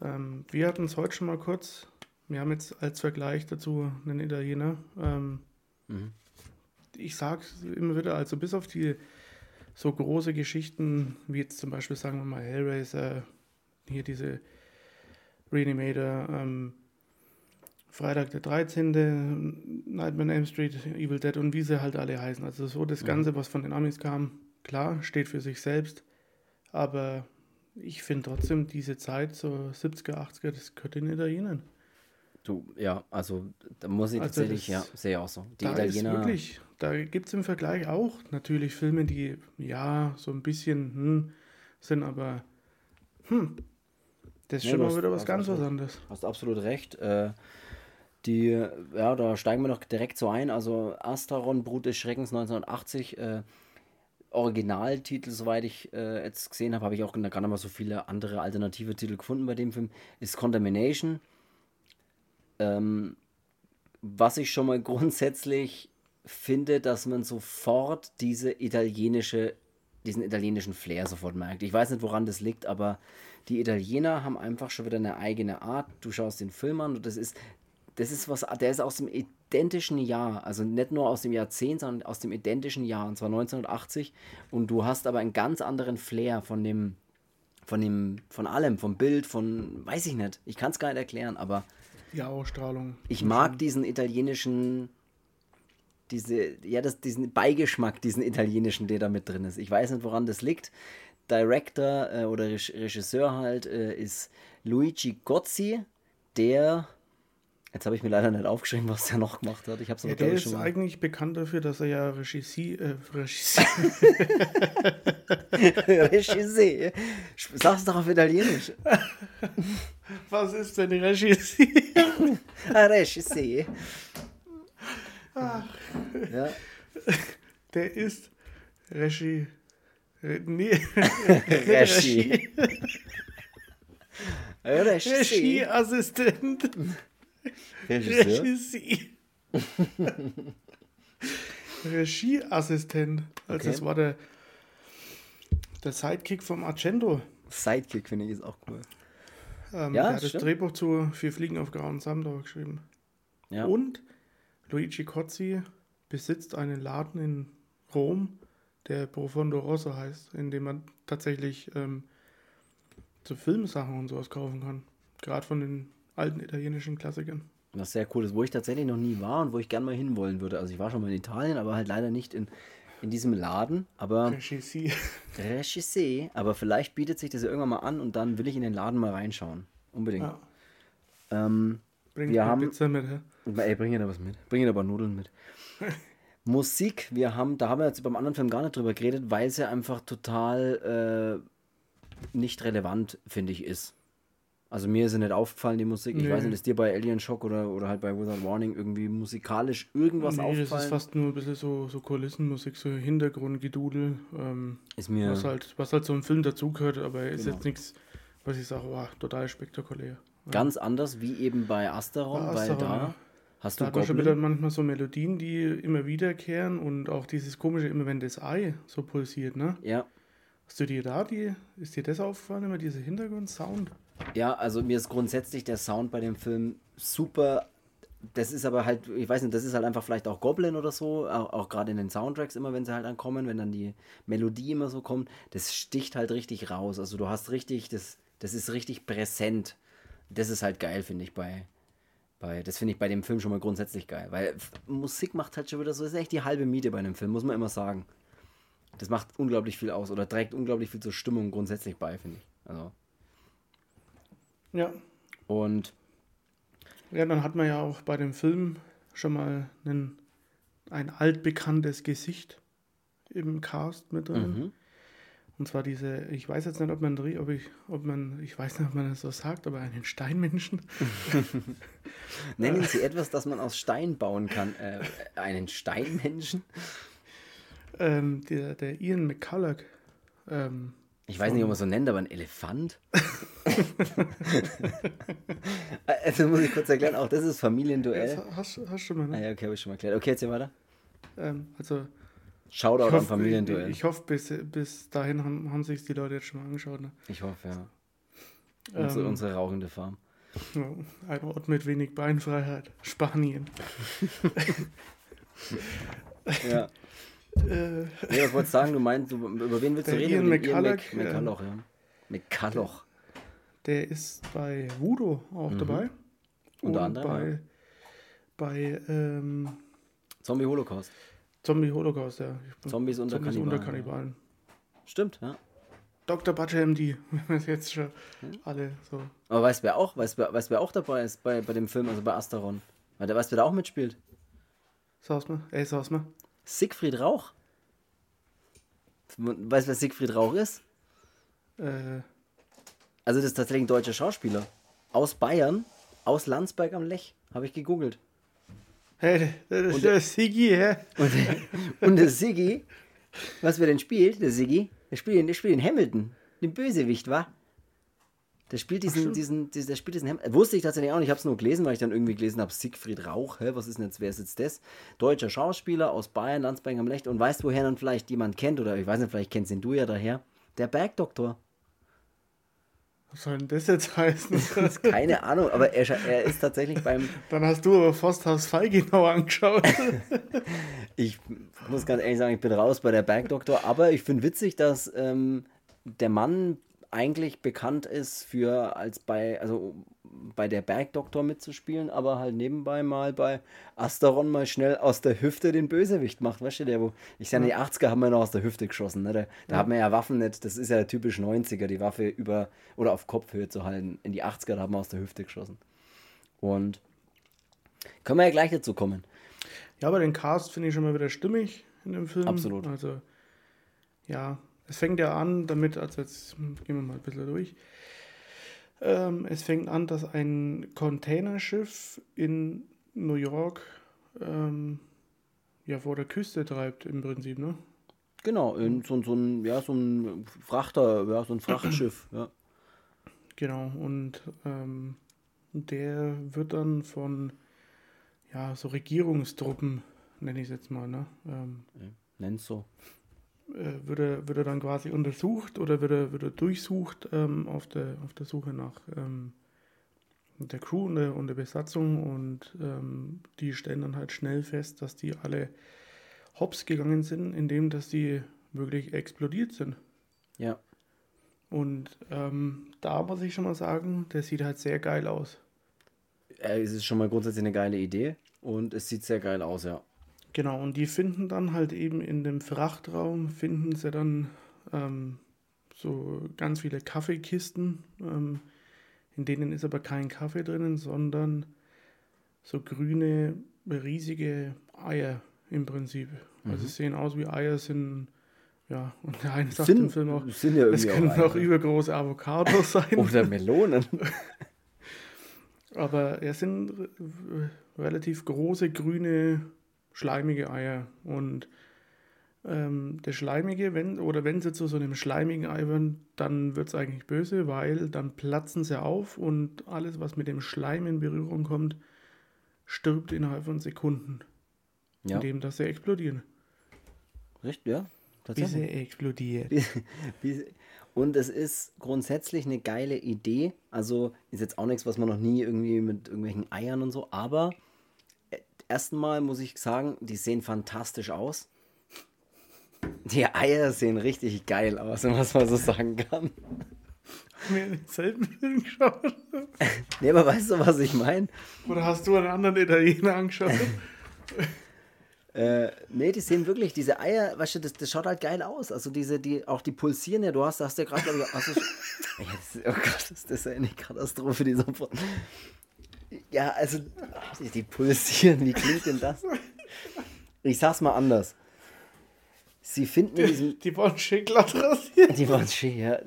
Ähm, wir hatten es heute schon mal kurz. Wir haben jetzt als Vergleich dazu einen Italiener. Ähm, mhm. Ich sage es immer wieder, also bis auf die so große Geschichten, wie jetzt zum Beispiel, sagen wir mal, Hellraiser, hier diese Reanimator, ähm, Freitag der 13., Nightmare on Elm Street, Evil Dead und wie sie halt alle heißen. Also so das Ganze, was von den Amis kam, klar, steht für sich selbst. Aber ich finde trotzdem diese Zeit, so 70er, 80er, das gehört den Italienern. Du, ja, also da muss ich also tatsächlich, das, ja, sehe auch so. Die da Italiener. Ist wirklich, da gibt es im Vergleich auch natürlich Filme, die ja so ein bisschen hm, sind, aber hm, das ist nee, schon mal wieder was ganz was anderes. Hast absolut recht. Äh, die, ja, da steigen wir noch direkt so ein. Also Astaron, Brut des Schreckens 1980. Äh, Originaltitel, soweit ich äh, jetzt gesehen habe, habe ich auch gar nicht mal so viele andere alternative Titel gefunden bei dem Film, ist Contamination. Ähm, was ich schon mal grundsätzlich finde, dass man sofort diese italienische, diesen italienischen Flair sofort merkt. Ich weiß nicht, woran das liegt, aber die Italiener haben einfach schon wieder eine eigene Art. Du schaust den Film an und das ist, das ist was, der ist aus dem identischen Jahr, also nicht nur aus dem Jahrzehnt, sondern aus dem identischen Jahr, und zwar 1980. Und du hast aber einen ganz anderen Flair von dem, von dem, von allem, vom Bild, von, weiß ich nicht, ich kann es gar nicht erklären, aber die Ausstrahlung. Ich mag diesen italienischen, diese, ja, das, diesen Beigeschmack, diesen italienischen, der da mit drin ist. Ich weiß nicht, woran das liegt. Director äh, oder Regisseur halt äh, ist Luigi Gozzi, der Jetzt habe ich mir leider nicht aufgeschrieben, was der noch gemacht hat. Ich habe ja, der ist schon mal. eigentlich bekannt dafür, dass er ja Regissie, äh, Regissie. Regissie. Sag's doch auf Italienisch. Was ist denn Regissie? Regissie. Ach. Ja. Der ist Regie. Nee. Regie. Regieassistent. Regisseur? Regie. Regieassistent. Also okay. das war der, der Sidekick vom Argento. Sidekick finde ich ist auch cool. Ähm, ja, der hat das Drehbuch zu Vier Fliegen auf Grauen Samdauer geschrieben. Ja. Und Luigi Cozzi besitzt einen Laden in Rom, der Profondo Rosso heißt, in dem man tatsächlich ähm, so Filmsachen und sowas kaufen kann. Gerade von den alten italienischen Klassikern. Was sehr cool ist, wo ich tatsächlich noch nie war und wo ich gerne mal hinwollen würde. Also ich war schon mal in Italien, aber halt leider nicht in, in diesem Laden. Aber Regisseur. Regisseur. Aber vielleicht bietet sich das ja irgendwann mal an und dann will ich in den Laden mal reinschauen. Unbedingt. Ja. Ähm, bring wir haben, Pizza mit, hä? Ey, bring da was mit. Bring aber Nudeln mit. Musik, wir haben, da haben wir jetzt beim anderen Film gar nicht drüber geredet, weil es ja einfach total äh, nicht relevant, finde ich, ist. Also mir ist ja nicht aufgefallen, die Musik. Ich nee. weiß nicht, ist dir bei Alien Shock oder, oder halt bei Without Warning irgendwie musikalisch irgendwas nee, aufgefallen? das ist fast nur ein bisschen so, so Kulissenmusik, so Hintergrundgedudel. Ähm, ist mir... Was halt, was halt so ein Film dazugehört, aber ist genau. jetzt nichts, was ich sage, wow, total spektakulär. Ganz anders wie eben bei Asteron, bei Asteron weil da... Ja. Hast du da hat man schon wieder manchmal so Melodien, die immer wiederkehren und auch dieses komische, immer wenn das Ei so pulsiert, ne? Ja. Hast du dir da die, ist dir das aufgefallen, immer dieser Hintergrundsound? Ja, also mir ist grundsätzlich der Sound bei dem Film super. Das ist aber halt, ich weiß nicht, das ist halt einfach vielleicht auch Goblin oder so, auch, auch gerade in den Soundtracks immer, wenn sie halt ankommen, wenn dann die Melodie immer so kommt, das sticht halt richtig raus. Also du hast richtig, das, das ist richtig präsent. Das ist halt geil, finde ich, bei, bei, das finde ich bei dem Film schon mal grundsätzlich geil, weil Musik macht halt schon wieder so, das ist echt die halbe Miete bei einem Film, muss man immer sagen. Das macht unglaublich viel aus oder trägt unglaublich viel zur Stimmung grundsätzlich bei, finde ich. Also. Ja. Und. Ja, dann hat man ja auch bei dem Film schon mal einen, ein altbekanntes Gesicht im Cast mit drin. Mhm. Und zwar diese, ich weiß jetzt nicht, ob man, ob ich, ob man, ich weiß nicht, ob man das so sagt, aber einen Steinmenschen. Nennen Sie etwas, das man aus Stein bauen kann. Äh, einen Steinmenschen? Ähm, der, der Ian McCulloch. Ähm, ich weiß nicht, ob man so nennt, aber ein Elefant. also muss ich kurz erklären, auch das ist Familienduell. Das hast, du mal, ne? Ah, ja, okay, habe ich schon mal erklärt. Okay, erzähl weiter. Ähm, also. Shoutout hoffe, an Familienduell. Ich, ich hoffe, bis, bis dahin haben, haben sich die Leute jetzt schon mal angeschaut. Ne? Ich hoffe, ja. Unsere, ähm, unsere rauchende Farm. Ein Ort mit wenig Beinfreiheit. Spanien. ja. Äh, nee, was wolltest du sagen? Du meinst, du, über wen willst du reden? Ian McCulloch. McCulloch, ja. McCulloch. Der ist bei Voodoo auch mhm. dabei. Unter Und anderem. Bei, ja. bei ähm, Zombie Holocaust. Zombie Holocaust, ja. Zombies unter Zombies Kannibalen. Unter Kannibalen. Stimmt, ja. Dr. Butcher MD, wenn wir jetzt schon hm? alle so. Aber weißt du, wer auch, weißt, wer, weißt, wer auch dabei ist bei, bei dem Film, also bei der weißt wer da auch mitspielt? Sag's mal, ey, sag's mal. Siegfried Rauch. Weißt du, wer Siegfried Rauch ist? Äh. Also, das ist tatsächlich ein deutscher Schauspieler. Aus Bayern, aus Landsberg am Lech. Habe ich gegoogelt. Hey, das ist und der Siggi, hä? Und, und der Siggi, Was wir denn spielt, der Siggi? Der spielt, der spielt in Hamilton, den Bösewicht, wa? Der spielt diesen, Ach, diesen, diesen, der spielt diesen Hamilton. Wusste ich tatsächlich auch nicht, ich habe es nur gelesen, weil ich dann irgendwie gelesen habe, Siegfried Rauch, hä, was ist denn jetzt, wer ist jetzt das? Deutscher Schauspieler aus Bayern, Landsberg am Lecht und weißt, woher dann vielleicht jemand kennt, oder ich weiß nicht, vielleicht kennst ihn du ja daher, der Bergdoktor. Was soll denn das jetzt heißen? Keine Ahnung, aber er, er ist tatsächlich beim. Dann hast du aber Forsthaus Feigenau angeschaut. ich muss ganz ehrlich sagen, ich bin raus bei der Bergdoktor, aber ich finde witzig, dass ähm, der Mann eigentlich bekannt ist für als bei, also bei der Bergdoktor mitzuspielen, aber halt nebenbei mal bei Asteron mal schnell aus der Hüfte den Bösewicht macht. Weißt du, der, wo ich sage, ja. die 80er haben wir noch aus der Hüfte geschossen. Ne? Da, da ja. hat man ja Waffen nicht, das ist ja typisch 90er, die Waffe über oder auf Kopfhöhe zu halten. In die 80er, da haben wir aus der Hüfte geschossen. Und können wir ja gleich dazu kommen. Ja, aber den Cast finde ich schon mal wieder stimmig in dem Film. Absolut. Also, ja, es fängt ja an damit, also jetzt gehen wir mal ein bisschen durch. Ähm, es fängt an, dass ein Containerschiff in New York ähm, ja, vor der Küste treibt, im Prinzip, ne? Genau, in so, so, ein, ja, so ein Frachter, ja, so ein Frachtschiff, ja. Genau, und ähm, der wird dann von ja, so Regierungstruppen, nenne ich es jetzt mal, ne? Ähm, ja, nenn's so äh, wird, er, wird er dann quasi untersucht oder wird er, wird er durchsucht ähm, auf, der, auf der Suche nach ähm, der Crew und der, und der Besatzung und ähm, die stellen dann halt schnell fest, dass die alle hops gegangen sind, indem dass die wirklich explodiert sind. Ja. Und ähm, da muss ich schon mal sagen, der sieht halt sehr geil aus. Ja, es ist schon mal grundsätzlich eine geile Idee und es sieht sehr geil aus, ja. Genau, und die finden dann halt eben in dem Frachtraum, finden sie dann ähm, so ganz viele Kaffeekisten, ähm, in denen ist aber kein Kaffee drinnen, sondern so grüne, riesige Eier im Prinzip. Also mhm. Also sie sehen aus wie Eier, sind, ja, und der eine sagt sind, im Film auch, sind ja es können auch, auch übergroße Avocados sein. Oder Melonen. aber es sind relativ große grüne schleimige Eier. Und ähm, der Schleimige, wenn, oder wenn sie zu so einem schleimigen Ei werden, dann wird es eigentlich böse, weil dann platzen sie auf und alles, was mit dem Schleim in Berührung kommt, stirbt innerhalb von Sekunden. Ja. Indem dass sie explodieren. Richtig, ja. Bis sie explodiert. und es ist grundsätzlich eine geile Idee. Also ist jetzt auch nichts, was man noch nie irgendwie mit irgendwelchen Eiern und so, aber ersten Mal muss ich sagen, die sehen fantastisch aus. Die Eier sehen richtig geil aus, wenn man es mal so sagen kann. Mir selten Film geschaut. nee, aber weißt du, was ich meine? Oder hast du einen anderen Italiener angeschaut? äh, nee, die sehen wirklich, diese Eier, weißt du, das, das schaut halt geil aus. Also diese, die, auch die pulsieren ja, du hast, hast ja gerade, glaube ich, hast du, ja, das, oh Gott, das ist ja eine Katastrophe, dieser ja, also die pulsieren, wie klingt denn das? Ich sag's mal anders. Sie finden die, diesen, die waren schön glatt rasiert. Die waren schön, ja.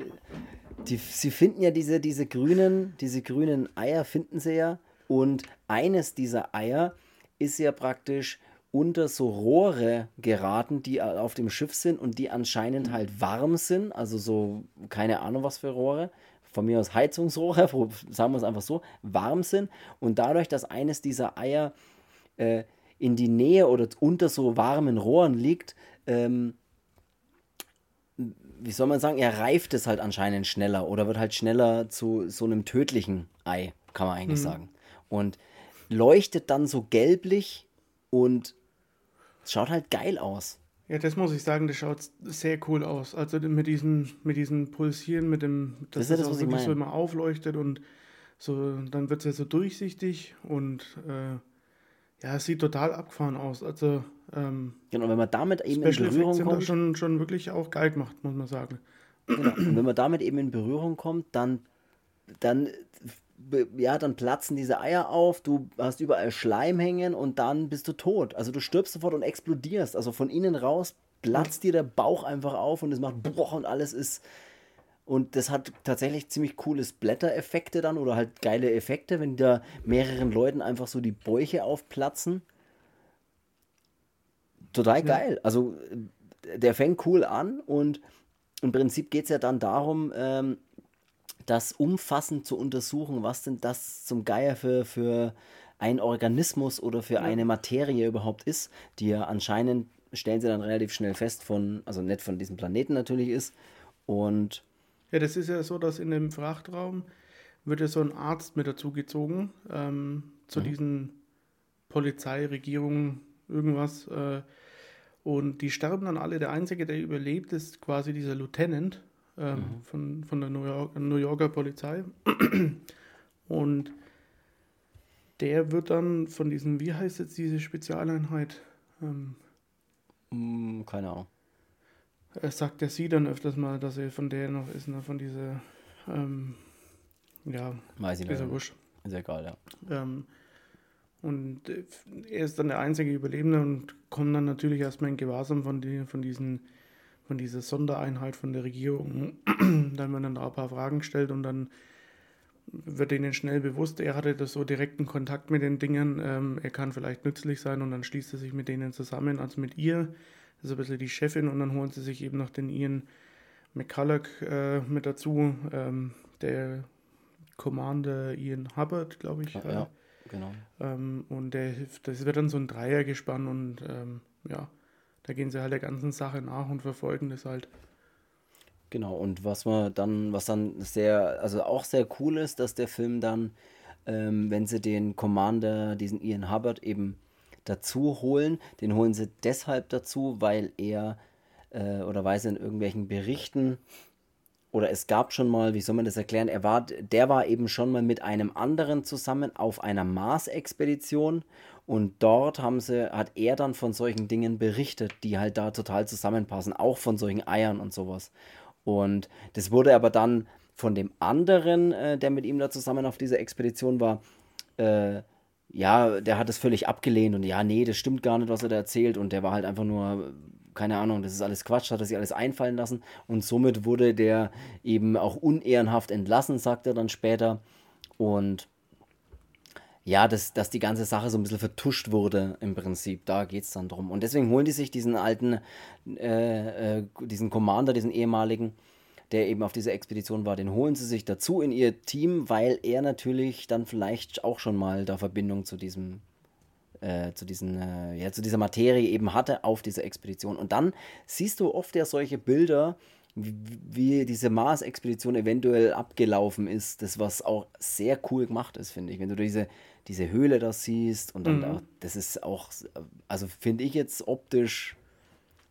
Die, sie finden ja diese, diese grünen, diese grünen Eier finden sie ja. Und eines dieser Eier ist ja praktisch unter so Rohre geraten, die auf dem Schiff sind und die anscheinend halt warm sind. Also so, keine Ahnung was für Rohre von mir aus Heizungsrohre, sagen wir es einfach so, warm sind und dadurch, dass eines dieser Eier äh, in die Nähe oder unter so warmen Rohren liegt, ähm, wie soll man sagen, er reift es halt anscheinend schneller oder wird halt schneller zu so einem tödlichen Ei, kann man eigentlich mhm. sagen. Und leuchtet dann so gelblich und schaut halt geil aus. Ja, das muss ich sagen, das schaut sehr cool aus. Also mit diesen, mit diesen Pulsieren, mit dem, dass das, das, das wirklich so immer aufleuchtet und so, dann wird es ja so durchsichtig und äh, ja, es sieht total abgefahren aus. Also ähm, genau, wenn man damit eben Special in Berührung sind kommt, schon, schon wirklich auch geil gemacht, muss man sagen. Genau. Und wenn man damit eben in Berührung kommt, dann, dann ja, dann platzen diese Eier auf, du hast überall Schleim hängen und dann bist du tot. Also du stirbst sofort und explodierst. Also von innen raus platzt dir der Bauch einfach auf und es macht Bruch und alles ist. Und das hat tatsächlich ziemlich cooles Blättereffekte dann oder halt geile Effekte, wenn da mehreren Leuten einfach so die Bäuche aufplatzen. Total geil. Also der fängt cool an und im Prinzip geht es ja dann darum, ähm, das umfassend zu untersuchen, was denn das zum Geier für, für ein Organismus oder für ja. eine Materie überhaupt ist, die ja anscheinend, stellen sie dann relativ schnell fest, von, also nicht von diesem Planeten natürlich ist. Und ja, das ist ja so, dass in dem Frachtraum wird ja so ein Arzt mit dazu gezogen, ähm, zu mhm. diesen Polizei, Regierung, irgendwas. Äh, und die sterben dann alle. Der Einzige, der überlebt, ist quasi dieser Lieutenant ähm, mhm. von, von der New, York, New Yorker Polizei. Und der wird dann von diesem, wie heißt jetzt diese Spezialeinheit? Ähm, mm, keine Ahnung. Er sagt der sie dann öfters mal, dass er von der noch ist, ne, von dieser, ähm, ja, Weiß ich dieser Wusch. Ist egal, ja. Ähm, und äh, er ist dann der einzige Überlebende und kommt dann natürlich erstmal in Gewahrsam von, die, von, diesen, von dieser Sondereinheit von der Regierung. dann werden dann da ein paar Fragen gestellt und dann wird ihnen schnell bewusst, er hatte das so direkten Kontakt mit den Dingen, ähm, er kann vielleicht nützlich sein und dann schließt er sich mit denen zusammen, also mit ihr, das ist ein bisschen die Chefin und dann holen sie sich eben noch den Ian McCulloch äh, mit dazu, ähm, der Commander Ian Hubbard, glaube ich. Ja, ja, genau. Ähm, und der, das wird dann so ein Dreiergespann und ähm, ja, da gehen sie halt der ganzen Sache nach und verfolgen das halt. Genau, und was man dann, was dann sehr, also auch sehr cool ist, dass der Film dann, ähm, wenn sie den Commander, diesen Ian Hubbard eben dazu holen, den holen sie deshalb dazu, weil er äh, oder weil sie in irgendwelchen Berichten oder es gab schon mal, wie soll man das erklären, er war, der war eben schon mal mit einem anderen zusammen auf einer Mars-Expedition und dort haben sie, hat er dann von solchen Dingen berichtet, die halt da total zusammenpassen, auch von solchen Eiern und sowas. Und das wurde aber dann von dem anderen, äh, der mit ihm da zusammen auf dieser Expedition war, äh, ja, der hat es völlig abgelehnt und ja, nee, das stimmt gar nicht, was er da erzählt. Und der war halt einfach nur, keine Ahnung, das ist alles Quatsch, hat er sich alles einfallen lassen. Und somit wurde der eben auch unehrenhaft entlassen, sagt er dann später. Und ja, dass, dass die ganze Sache so ein bisschen vertuscht wurde im Prinzip. Da geht es dann drum. Und deswegen holen die sich diesen alten, äh, äh, diesen Commander, diesen ehemaligen, der eben auf dieser Expedition war, den holen sie sich dazu in ihr Team, weil er natürlich dann vielleicht auch schon mal da Verbindung zu diesem, äh, zu diesen, äh, ja, zu dieser Materie eben hatte auf dieser Expedition. Und dann siehst du oft ja solche Bilder, wie, diese Mars-Expedition eventuell abgelaufen ist, das was auch sehr cool gemacht ist, finde ich. Wenn du diese diese Höhle da siehst und dann mhm. da, das ist auch, also finde ich jetzt optisch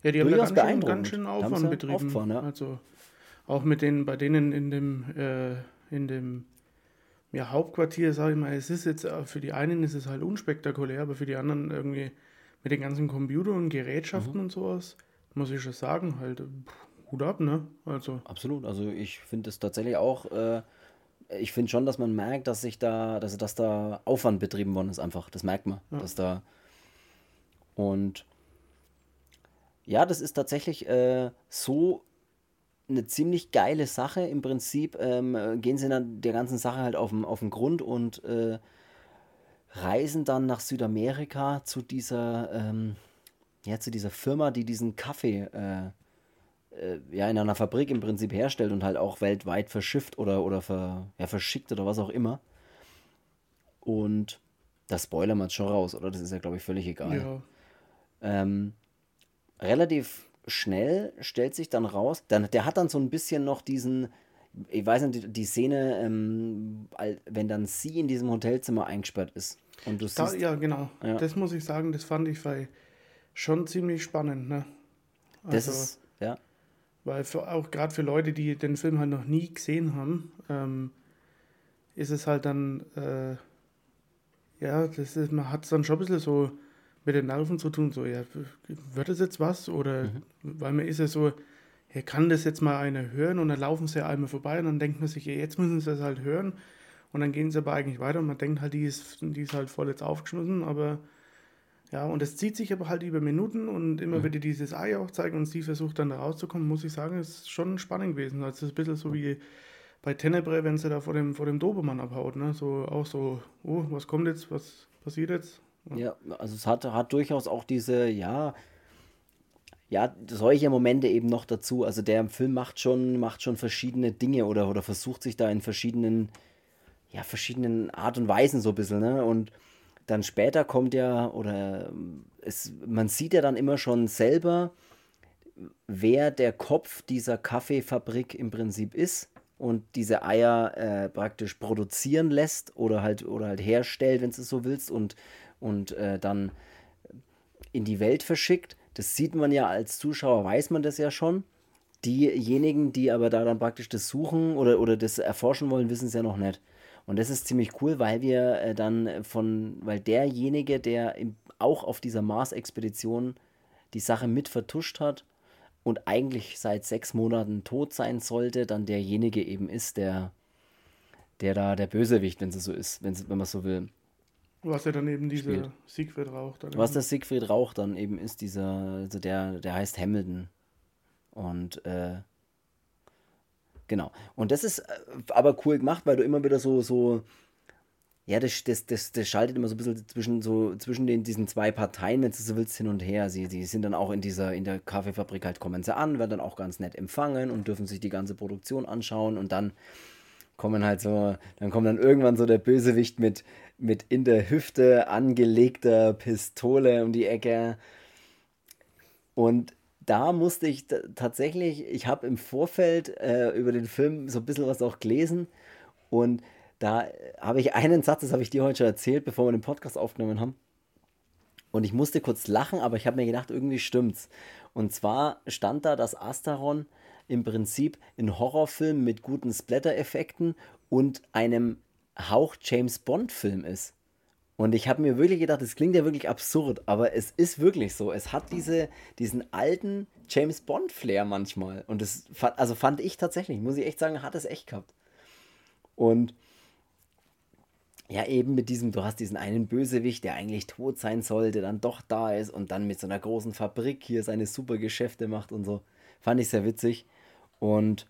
ja, die haben da ganz schön, ganz schön Aufwand betrieben. Aufwand, ja. Also auch mit den, bei denen in dem, äh, in dem ja, Hauptquartier, sage ich mal, es ist jetzt, äh, für die einen ist es halt unspektakulär, aber für die anderen irgendwie mit den ganzen Computern und Gerätschaften mhm. und sowas, muss ich schon sagen, halt, pff, Hut ab, ne? Also. Absolut, also ich finde es tatsächlich auch, äh, ich finde schon, dass man merkt, dass sich da, dass, dass da Aufwand betrieben worden ist, einfach. Das merkt man. Ja. Dass da. Und ja, das ist tatsächlich äh, so eine ziemlich geile Sache. Im Prinzip ähm, gehen sie dann der ganzen Sache halt auf den, auf den Grund und äh, reisen dann nach Südamerika zu dieser, ähm, ja, zu dieser Firma, die diesen Kaffee äh, äh, ja, in einer Fabrik im Prinzip herstellt und halt auch weltweit verschifft oder, oder ver, ja, verschickt oder was auch immer. Und das spoilern wir jetzt schon raus, oder? Das ist ja, glaube ich, völlig egal. Ja. Ähm, relativ schnell stellt sich dann raus, dann, der hat dann so ein bisschen noch diesen, ich weiß nicht, die, die Szene, ähm, wenn dann sie in diesem Hotelzimmer eingesperrt ist. Und du da, ja, genau. Ja. Das muss ich sagen, das fand ich schon ziemlich spannend. Ne? Also, das ist, ja. Weil für, auch gerade für Leute, die den Film halt noch nie gesehen haben, ähm, ist es halt dann, äh, ja, das ist, man hat es dann schon ein bisschen so mit den Nerven zu tun, so, ja, wird das jetzt was? Oder, mhm. weil man ist ja so, ja, kann das jetzt mal einer hören und dann laufen sie ja einmal vorbei und dann denkt man sich, ja, jetzt müssen sie das halt hören und dann gehen sie aber eigentlich weiter und man denkt halt, die ist, die ist halt voll jetzt aufgeschmissen, aber ja, und es zieht sich aber halt über Minuten und immer mhm. wieder dieses Ei auch zeigen und sie versucht dann da rauszukommen, muss ich sagen, ist schon spannend gewesen. Also es ist ein bisschen so wie bei Tenebre, wenn sie da vor dem, vor dem Dobermann abhaut, ne? So auch so, oh, was kommt jetzt, was passiert jetzt? Ja, ja also es hat, hat durchaus auch diese, ja, ja, solche Momente eben noch dazu. Also der Film macht schon, macht schon verschiedene Dinge oder, oder versucht sich da in verschiedenen, ja, verschiedenen Art und Weisen so ein bisschen, ne? Und dann später kommt ja, oder es, man sieht ja dann immer schon selber, wer der Kopf dieser Kaffeefabrik im Prinzip ist und diese Eier äh, praktisch produzieren lässt oder halt, oder halt herstellt, wenn du es so willst, und, und äh, dann in die Welt verschickt. Das sieht man ja als Zuschauer, weiß man das ja schon. Diejenigen, die aber da dann praktisch das suchen oder, oder das erforschen wollen, wissen es ja noch nicht. Und das ist ziemlich cool, weil wir äh, dann von, weil derjenige, der im, auch auf dieser Mars-Expedition die Sache mit vertuscht hat und eigentlich seit sechs Monaten tot sein sollte, dann derjenige eben ist, der, der da der Bösewicht, wenn es so ist, wenn man so will. Was ja dann eben dieser Siegfried Rauch dann. Was der Siegfried Rauch dann eben ist, dieser, also der, der heißt Hamilton. Und äh, genau. Und das ist äh, aber cool gemacht, weil du immer wieder so, so, ja, das, das, das, das schaltet immer so ein bisschen zwischen, so, zwischen den, diesen zwei Parteien, wenn du so willst, hin und her. Sie, sie sind dann auch in dieser, in der Kaffeefabrik halt, kommen sie an, werden dann auch ganz nett empfangen und dürfen sich die ganze Produktion anschauen und dann kommen halt so, dann kommt dann irgendwann so der Bösewicht mit, mit in der Hüfte angelegter Pistole um die Ecke. Und da musste ich tatsächlich, ich habe im Vorfeld äh, über den Film so ein bisschen was auch gelesen und da habe ich einen Satz, das habe ich dir heute schon erzählt, bevor wir den Podcast aufgenommen haben. Und ich musste kurz lachen, aber ich habe mir gedacht, irgendwie stimmt's. Und zwar stand da, dass Astaron im Prinzip ein Horrorfilm mit guten Splatter-Effekten und einem Hauch James Bond-Film ist. Und ich habe mir wirklich gedacht, das klingt ja wirklich absurd, aber es ist wirklich so. Es hat diese, diesen alten James Bond-Flair manchmal. Und das also fand ich tatsächlich, muss ich echt sagen, hat es echt gehabt. Und ja, eben mit diesem, du hast diesen einen Bösewicht, der eigentlich tot sein sollte, dann doch da ist und dann mit so einer großen Fabrik hier seine super Geschäfte macht und so. Fand ich sehr witzig. Und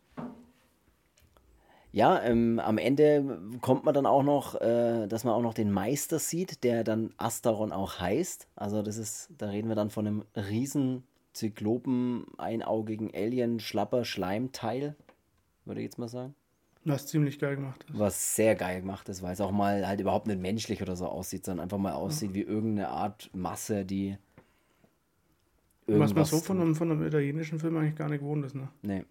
ja, ähm, am Ende kommt man dann auch noch, äh, dass man auch noch den Meister sieht, der dann Astaron auch heißt. Also das ist, da reden wir dann von einem riesen Zyklopen, einaugigen Alien, Schlapper, Schleimteil, würde ich jetzt mal sagen. Was ziemlich geil gemacht ist. Was sehr geil gemacht ist, weil es auch mal halt überhaupt nicht menschlich oder so aussieht, sondern einfach mal aussieht ja. wie irgendeine Art Masse, die. Was man so von einem, von einem italienischen Film eigentlich gar nicht gewohnt ist, ne? Nee.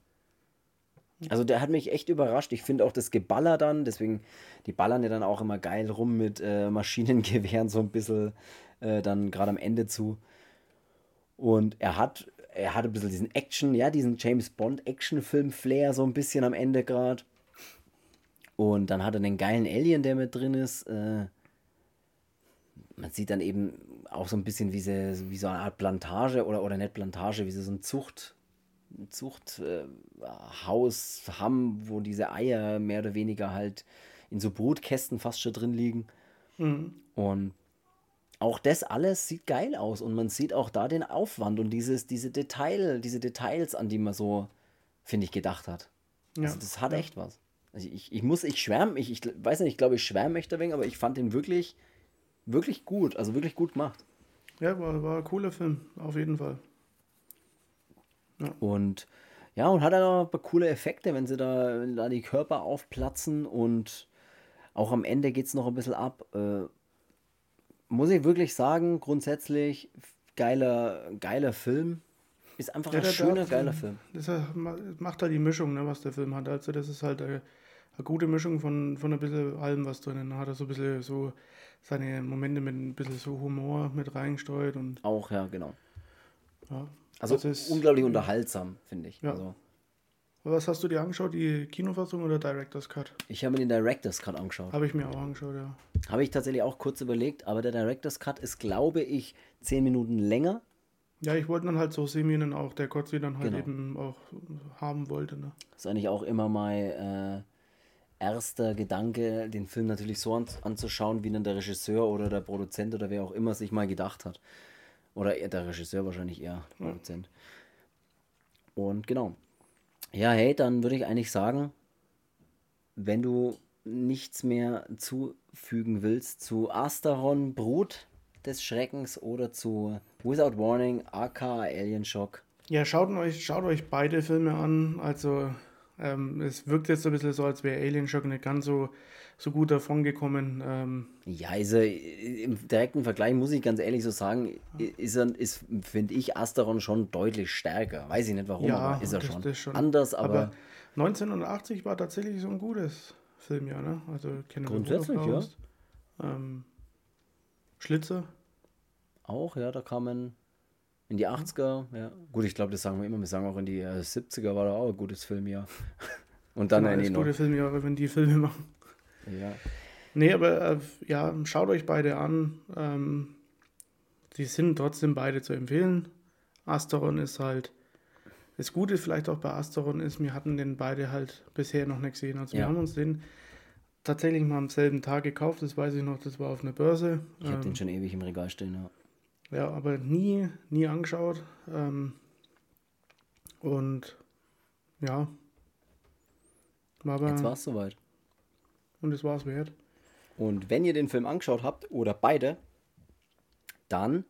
Also der hat mich echt überrascht. Ich finde auch das Geballer dann, deswegen, die ballern ja dann auch immer geil rum mit äh, Maschinengewehren so ein bisschen äh, dann gerade am Ende zu. Und er hat, er hat ein bisschen diesen Action, ja, diesen James Bond Action-Film-Flair so ein bisschen am Ende gerade. Und dann hat er den geilen Alien, der mit drin ist. Äh, man sieht dann eben auch so ein bisschen wie, sie, wie so eine Art Plantage oder, oder nicht Plantage, wie sie so ein Zucht, Zuchthaus äh, haben, wo diese Eier mehr oder weniger halt in so Brutkästen fast schon drin liegen. Mhm. Und auch das alles sieht geil aus und man sieht auch da den Aufwand und dieses, diese Detail, diese Details, an die man so, finde ich, gedacht hat. Ja. Also das hat ja. echt was. Also ich, ich muss, ich schwärme, ich, ich weiß nicht, ich glaube, ich schwärme echt wenig, aber ich fand den wirklich, wirklich gut, also wirklich gut gemacht. Ja, war, war ein cooler Film, auf jeden Fall. Ja. Und ja, und hat dann auch ein paar coole Effekte, wenn sie da, wenn da die Körper aufplatzen und auch am Ende geht es noch ein bisschen ab. Äh, muss ich wirklich sagen, grundsätzlich geiler, geiler Film. Ist einfach ja, ein schöner, geiler Film. Das macht halt die Mischung, ne, was der Film hat. Also das ist halt eine, eine gute Mischung von, von ein bisschen allem was drin. Da hat er so ein bisschen so seine Momente mit ein bisschen so Humor mit reingesteuert und. Auch, ja, genau. Ja, also ist, unglaublich unterhaltsam, finde ich. Ja. Also. Was hast du dir angeschaut, die Kinofassung oder Director's Cut? Ich habe mir den Director's Cut angeschaut. Habe ich mir auch angeschaut, ja. Habe ich tatsächlich auch kurz überlegt, aber der Director's Cut ist, glaube ich, zehn Minuten länger. Ja, ich wollte dann halt so Seminen auch, der Kotzi dann halt genau. eben auch haben wollte. Ne? Das ist eigentlich auch immer mein äh, erster Gedanke, den Film natürlich so an, anzuschauen, wie dann der Regisseur oder der Produzent oder wer auch immer sich mal gedacht hat. Oder der Regisseur wahrscheinlich eher, Produzent. Und genau. Ja, hey, dann würde ich eigentlich sagen, wenn du nichts mehr zufügen willst zu Asteron, Brut des Schreckens oder zu Without Warning, AK Alien Shock, Ja, schaut euch, schaut euch beide Filme an. Also ähm, es wirkt jetzt ein bisschen so, als wäre Alien schon nicht ganz so, so gut davon gekommen. Ähm, ja, also im direkten Vergleich muss ich ganz ehrlich so sagen, ist, ist finde ich, Asteron schon deutlich stärker. Weiß ich nicht warum, ja, aber ist er schon. schon. Anders, aber, aber 1980 war tatsächlich so ein gutes Filmjahr, ne? Also Grundsätzlich, ja. Ähm, Schlitzer. Auch, ja, da kamen in die 80er, ja. Gut, ich glaube, das sagen wir immer. Wir sagen auch in die äh, 70er war da auch ein gutes Filmjahr. Und dann ja, nee, noch. gute Filmjahre, wenn die Filme machen. Ja. Nee, aber äh, ja, schaut euch beide an. Ähm, die sind trotzdem beide zu empfehlen. Asteron ist halt. Das Gute vielleicht auch bei Asteron ist, wir hatten den beide halt bisher noch nicht gesehen. Also ja. wir haben uns den tatsächlich mal am selben Tag gekauft, das weiß ich noch, das war auf einer Börse. Ich habe ähm, den schon ewig im Regal stehen, ja. Ja, aber nie, nie angeschaut. Ähm, und ja. War aber, Jetzt war es soweit. Und es war es wert. Und wenn ihr den Film angeschaut habt, oder beide, dann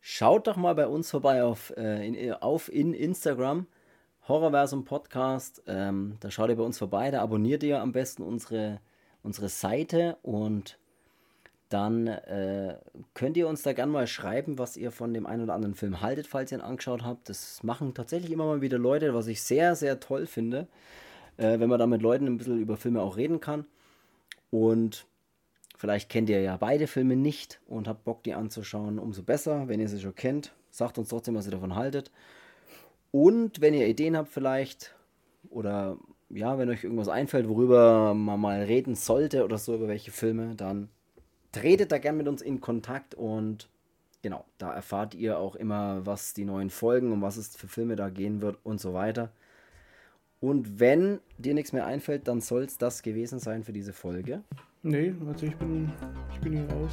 schaut doch mal bei uns vorbei auf, äh, in, auf in Instagram. Horrorversum Podcast. Ähm, da schaut ihr bei uns vorbei. Da abonniert ihr am besten unsere, unsere Seite und dann äh, könnt ihr uns da gerne mal schreiben, was ihr von dem einen oder anderen Film haltet, falls ihr ihn angeschaut habt. Das machen tatsächlich immer mal wieder Leute, was ich sehr, sehr toll finde, äh, wenn man da mit Leuten ein bisschen über Filme auch reden kann. Und vielleicht kennt ihr ja beide Filme nicht und habt Bock, die anzuschauen. Umso besser, wenn ihr sie schon kennt. Sagt uns trotzdem, was ihr davon haltet. Und wenn ihr Ideen habt vielleicht oder ja, wenn euch irgendwas einfällt, worüber man mal reden sollte oder so, über welche Filme, dann tretet da gerne mit uns in Kontakt und genau, da erfahrt ihr auch immer, was die neuen Folgen und was es für Filme da gehen wird und so weiter. Und wenn dir nichts mehr einfällt, dann soll es das gewesen sein für diese Folge. Nee, also ich bin, ich bin hier raus.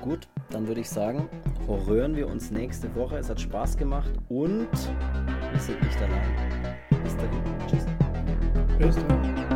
Gut, dann würde ich sagen, horrören wir uns nächste Woche. Es hat Spaß gemacht und wir sind nicht allein. Bis dahin. Tschüss. Bis dann.